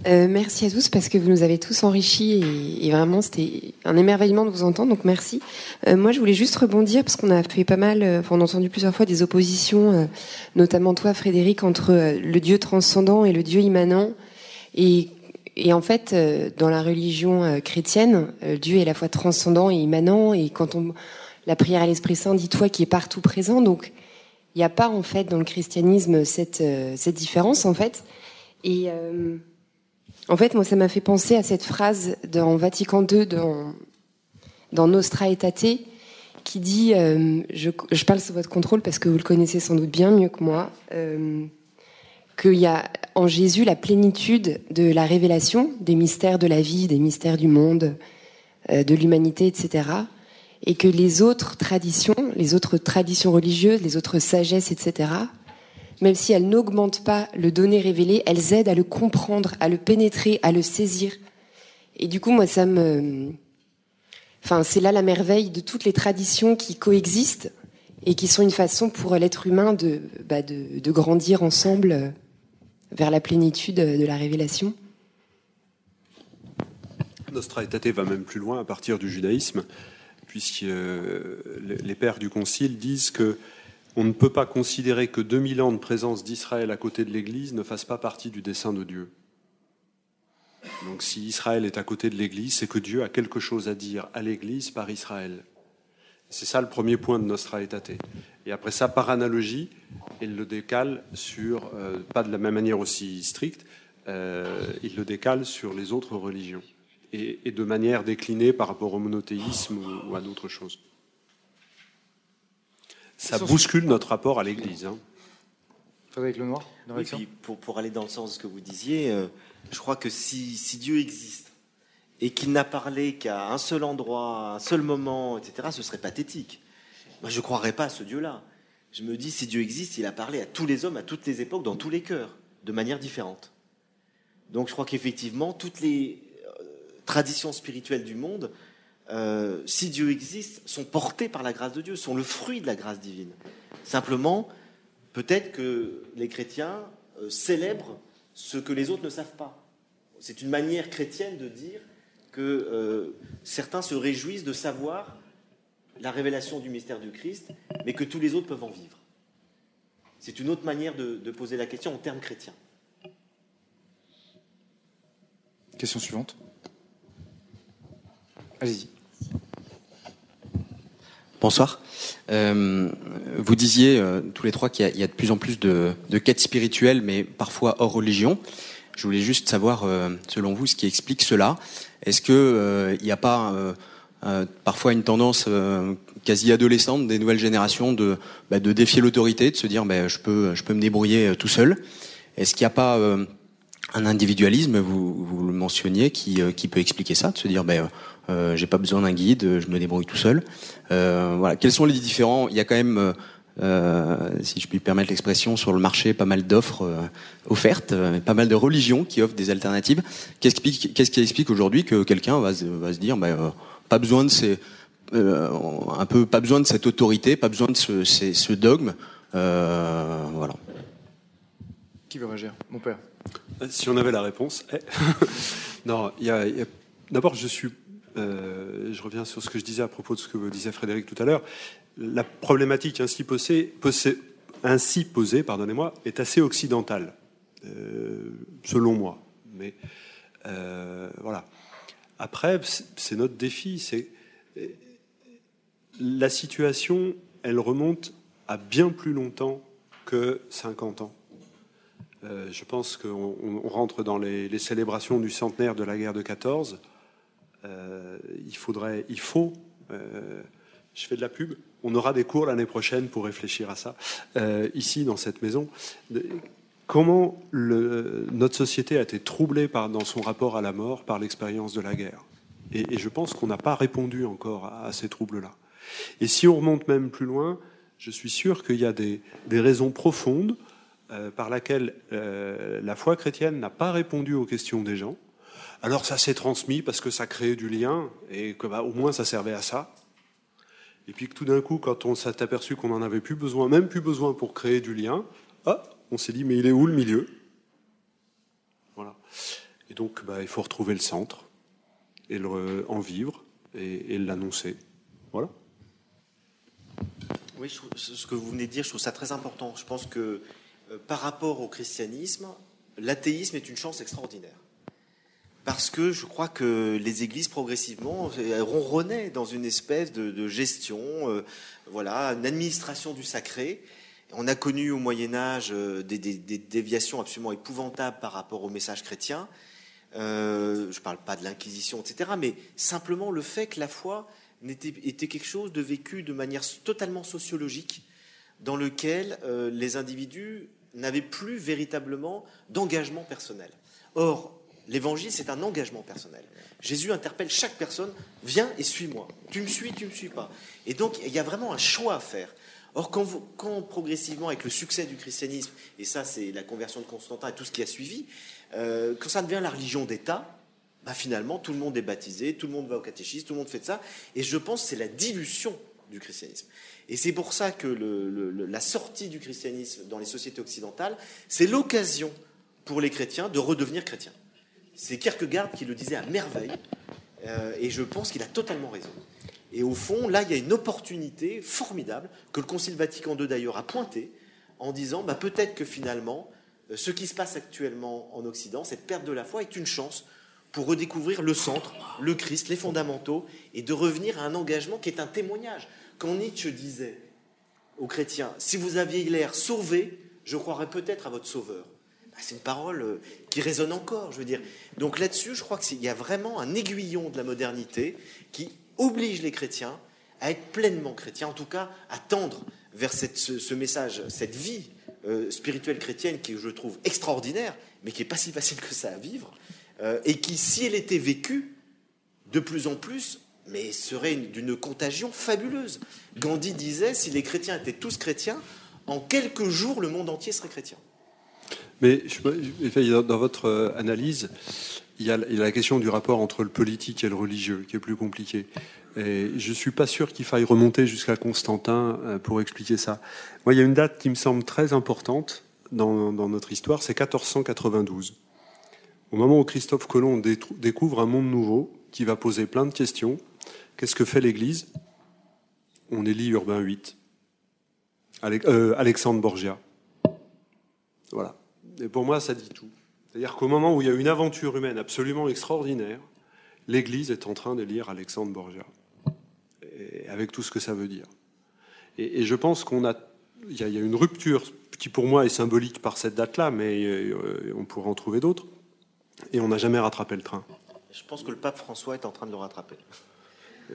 Euh, merci à tous parce que vous nous avez tous enrichis et, vraiment c'était un émerveillement de vous entendre, donc merci. Euh, moi je voulais juste rebondir parce qu'on a fait pas mal, euh, on a entendu plusieurs fois des oppositions, notamment toi Frédéric, entre le Dieu transcendant et le Dieu immanent. Et, et en fait, dans la religion chrétienne, Dieu est à la fois transcendant et immanent. Et quand on la prière à l'Esprit Saint dit toi qui est partout présent, donc il n'y a pas en fait dans le christianisme cette, cette différence en fait. Et en fait, moi, ça m'a fait penser à cette phrase dans Vatican II, dans, dans Nostra Aetate, qui dit, euh, je, je, parle sous votre contrôle parce que vous le connaissez sans doute bien mieux que moi, euh, qu'il y a en Jésus la plénitude de la révélation des mystères de la vie, des mystères du monde, euh, de l'humanité, etc. Et que les autres traditions, les autres traditions religieuses, les autres sagesses, etc., même si elles n'augmentent pas le donné révélé, elles aident à le comprendre, à le pénétrer, à le saisir. Et du coup, moi, ça me, enfin, c'est là la merveille de toutes les traditions qui coexistent et qui sont une façon pour l'être humain de, bah, de, grandir ensemble euh, vers la plénitude de la révélation. Nostra Aetate va même plus loin à partir du judaïsme, puisque euh, les pères du Concile disent que on ne peut pas considérer que 2000 ans de présence d'Israël à côté de l'Église ne fassent pas partie du dessein de Dieu. Donc si Israël est à côté de l'Église, c'est que Dieu a quelque chose à dire à l'Église par Israël. C'est ça le premier point de Nostra Aetate. Et après ça, par analogie, il le décale sur, euh, pas de la même manière aussi stricte, euh, il le décale sur les autres religions. Et, de manière déclinée par rapport au monothéisme ou à d'autres choses. Ça bouscule notre rapport à l'Église. Hein. Frédéric Lenoir, oui, pour, pour, aller dans le sens de ce que vous disiez, euh, je crois que si, si Dieu existe et qu'il n'a parlé qu'à un seul endroit, à un seul moment, etc., ce serait pathétique. Moi, je ne croirais pas à ce Dieu-là. Je me dis, si Dieu existe, il a parlé à tous les hommes, à toutes les époques, dans tous les cœurs, de manière différente. Donc je crois qu'effectivement, toutes les euh, traditions spirituelles du monde euh, si Dieu existe, sont portés par la grâce de Dieu, sont le fruit de la grâce divine. Simplement, peut-être que les chrétiens euh, célèbrent ce que les autres ne savent pas. C'est une manière chrétienne de dire que certains se réjouissent de savoir la révélation du mystère du Christ, mais que tous les autres peuvent en vivre. C'est une autre manière de, de poser la question en termes chrétiens. Question suivante. Allez-y. Bonsoir. Euh, vous disiez euh, tous les trois qu'il y, a de plus en plus de, quêtes spirituelles, mais parfois hors religion. Je voulais juste savoir, euh, selon vous, ce qui explique cela. Est-ce que il n'y a pas parfois une tendance quasi adolescente des nouvelles générations de, bah, de défier l'autorité, de se dire bah, je peux je peux me débrouiller tout seul. Est-ce qu'il n'y a pas un individualisme, vous, le mentionniez, qui, qui peut expliquer ça, de se dire euh, j'ai pas besoin d'un guide, je me débrouille tout seul? Euh, voilà. Quels sont les différents? Il y a quand même, euh, si je puis permettre l'expression, sur le marché pas mal d'offres offertes, pas mal de religions qui offrent des alternatives. Qu'est-ce qui, explique aujourd'hui que quelqu'un va, va, se dire, bah, pas besoin de ces, un peu, pas besoin de cette autorité, pas besoin de ce, ce dogme. voilà. Qui veut réagir? Mon père. Si on avait la réponse. Eh. non, il y a, y a D'abord, je suis euh, je reviens sur ce que je disais à propos de ce que disait Frédéric tout à l'heure. La problématique ainsi posée, ainsi posée pardonnez-moi, est assez occidentale, euh, selon moi. Mais euh, voilà. Après, c'est notre défi. C'est la situation, elle remonte à bien plus longtemps que 50 ans. je pense qu'on rentre dans les, célébrations du centenaire de la guerre de 14. Euh, il faudrait, il faut, euh, je fais de la pub, on aura des cours l'année prochaine pour réfléchir à ça, euh, ici dans cette maison. Comment notre société a été troublée dans son rapport à la mort par l'expérience de la guerre? Et, je pense qu'on n'a pas répondu encore à, ces troubles-là. Et si on remonte même plus loin, je suis sûr qu'il y a des, raisons profondes euh, par lesquelles euh, la foi chrétienne n'a pas répondu aux questions des gens. Alors ça s'est transmis parce que ça créait du lien et que bah, au moins ça servait à ça. Et puis que tout d'un coup, quand on s'est aperçu qu'on n'en avait plus besoin, même plus besoin pour créer du lien, ah, on s'est dit mais il est où le milieu? Voilà. Et donc bah, il faut retrouver le centre et le, en vivre et, l'annoncer. Voilà. Oui, ce que vous venez de dire, je trouve ça très important. Je pense que euh, par rapport au christianisme, l'athéisme est une chance extraordinaire. Parce que je crois que les églises progressivement ronronnaient dans une espèce de, gestion, euh, voilà, une administration du sacré. On a connu au Moyen Âge euh, des, déviations absolument épouvantables par rapport au message chrétien. Euh, je ne parle pas de l'Inquisition, etc., mais simplement le fait que la foi était, quelque chose de vécu de manière totalement sociologique, dans lequel euh, les individus n'avaient plus véritablement d'engagement personnel. Or, l'évangile, c'est un engagement personnel. Jésus interpelle chaque personne, viens et suis-moi. Tu me suis, tu ne me suis pas. Et donc, il y a vraiment un choix à faire. Or, quand, progressivement, avec le succès du christianisme, et ça c'est la conversion de Constantin et tout ce qui a suivi, euh, quand ça devient la religion d'État, bah finalement, tout le monde est baptisé, tout le monde va au catéchisme, tout le monde fait de ça. Et je pense que c'est la dilution du christianisme. Et c'est pour ça que la sortie du christianisme dans les sociétés occidentales, c'est l'occasion pour les chrétiens de redevenir chrétiens. C'est Kierkegaard qui le disait à merveille, euh, et je pense qu'il a totalement raison. Et au fond, là, il y a une opportunité formidable que le Concile Vatican II d'ailleurs a pointé en disant bah, peut-être que finalement, euh, ce qui se passe actuellement en Occident, cette perte de la foi, est une chance pour redécouvrir le centre, le Christ, les fondamentaux, et de revenir à un engagement qui est un témoignage. Quand Nietzsche disait aux chrétiens, si vous aviez l'air sauvé, je croirais peut-être à votre sauveur. Bah, c'est une parole euh, qui résonne encore, je veux dire. Donc là-dessus, je crois qu'il y a vraiment un aiguillon de la modernité qui oblige les chrétiens à être pleinement chrétiens, en tout cas à tendre vers ce, message, cette vie euh, spirituelle chrétienne qui je trouve extraordinaire, mais qui n'est pas si facile que ça à vivre, euh, et qui, si elle était vécue de plus en plus, mais serait d'une contagion fabuleuse. Gandhi disait, si les chrétiens étaient tous chrétiens, en quelques jours, le monde entier serait chrétien. Mais dans votre euh, analyse, il y, a, la question du rapport entre le politique et le religieux qui est plus compliqué. Et je ne suis pas sûr qu'il faille remonter jusqu'à Constantin euh, pour expliquer ça. Moi, il y a une date qui me semble très importante dans, notre histoire, c'est 1492. Au moment où Christophe Colomb découvre un monde nouveau qui va poser plein de questions, qu'est-ce que fait l'Église? On élit Urbain VIII, euh, Alexandre Borgia. Voilà. Et pour moi, ça dit tout. C'est-à-dire qu'au moment où il y a une aventure humaine absolument extraordinaire, l'Église est en train de lire Alexandre Borgia, avec tout ce que ça veut dire. Et, je pense qu'on a, il y, a, une rupture qui pour moi est symbolique par cette date-là, mais euh, on pourrait en trouver d'autres. Et on n'a jamais rattrapé le train. Je pense que le pape François est en train de le rattraper.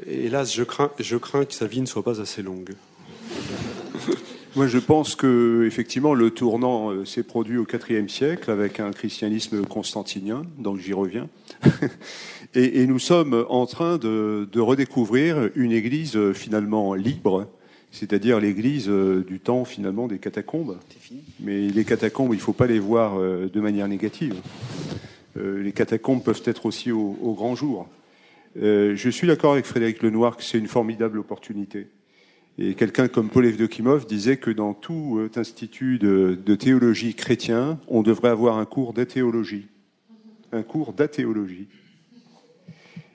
Et hélas, je crains, je crains que sa vie ne soit pas assez longue. Moi, je pense que effectivement le tournant euh, s'est produit au IVe siècle avec un christianisme constantinien, donc j'y reviens. et, nous sommes en train de, redécouvrir une Église euh, finalement libre, c'est-à-dire l'Église euh, du temps finalement des catacombes. Mais les catacombes, il ne faut pas les voir de manière négative. Les catacombes peuvent être aussi au, au grand jour. Je suis d'accord avec Frédéric Lenoir que c'est une formidable opportunité. Et quelqu'un comme Paul Evdokimov disait que dans tout euh, institut de, théologie chrétien, on devrait avoir un cours d'athéologie. Un cours d'athéologie.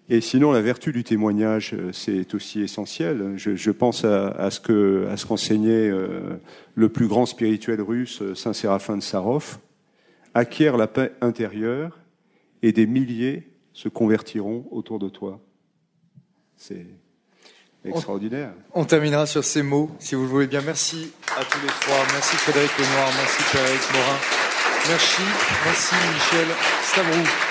Et sinon, la vertu du témoignage, euh, c'est aussi essentiel. Je, pense à, ce que à ce qu'enseignait euh, le plus grand spirituel russe, Saint Séraphin de Sarov. Acquiert la paix intérieure et des milliers se convertiront autour de toi. C'est extraordinaire. On, terminera sur ces mots, si vous le voulez bien. Merci à tous les trois. Merci Frédéric Lenoir, merci Pierre-Éric Morin. Merci, merci Michel Stavrou.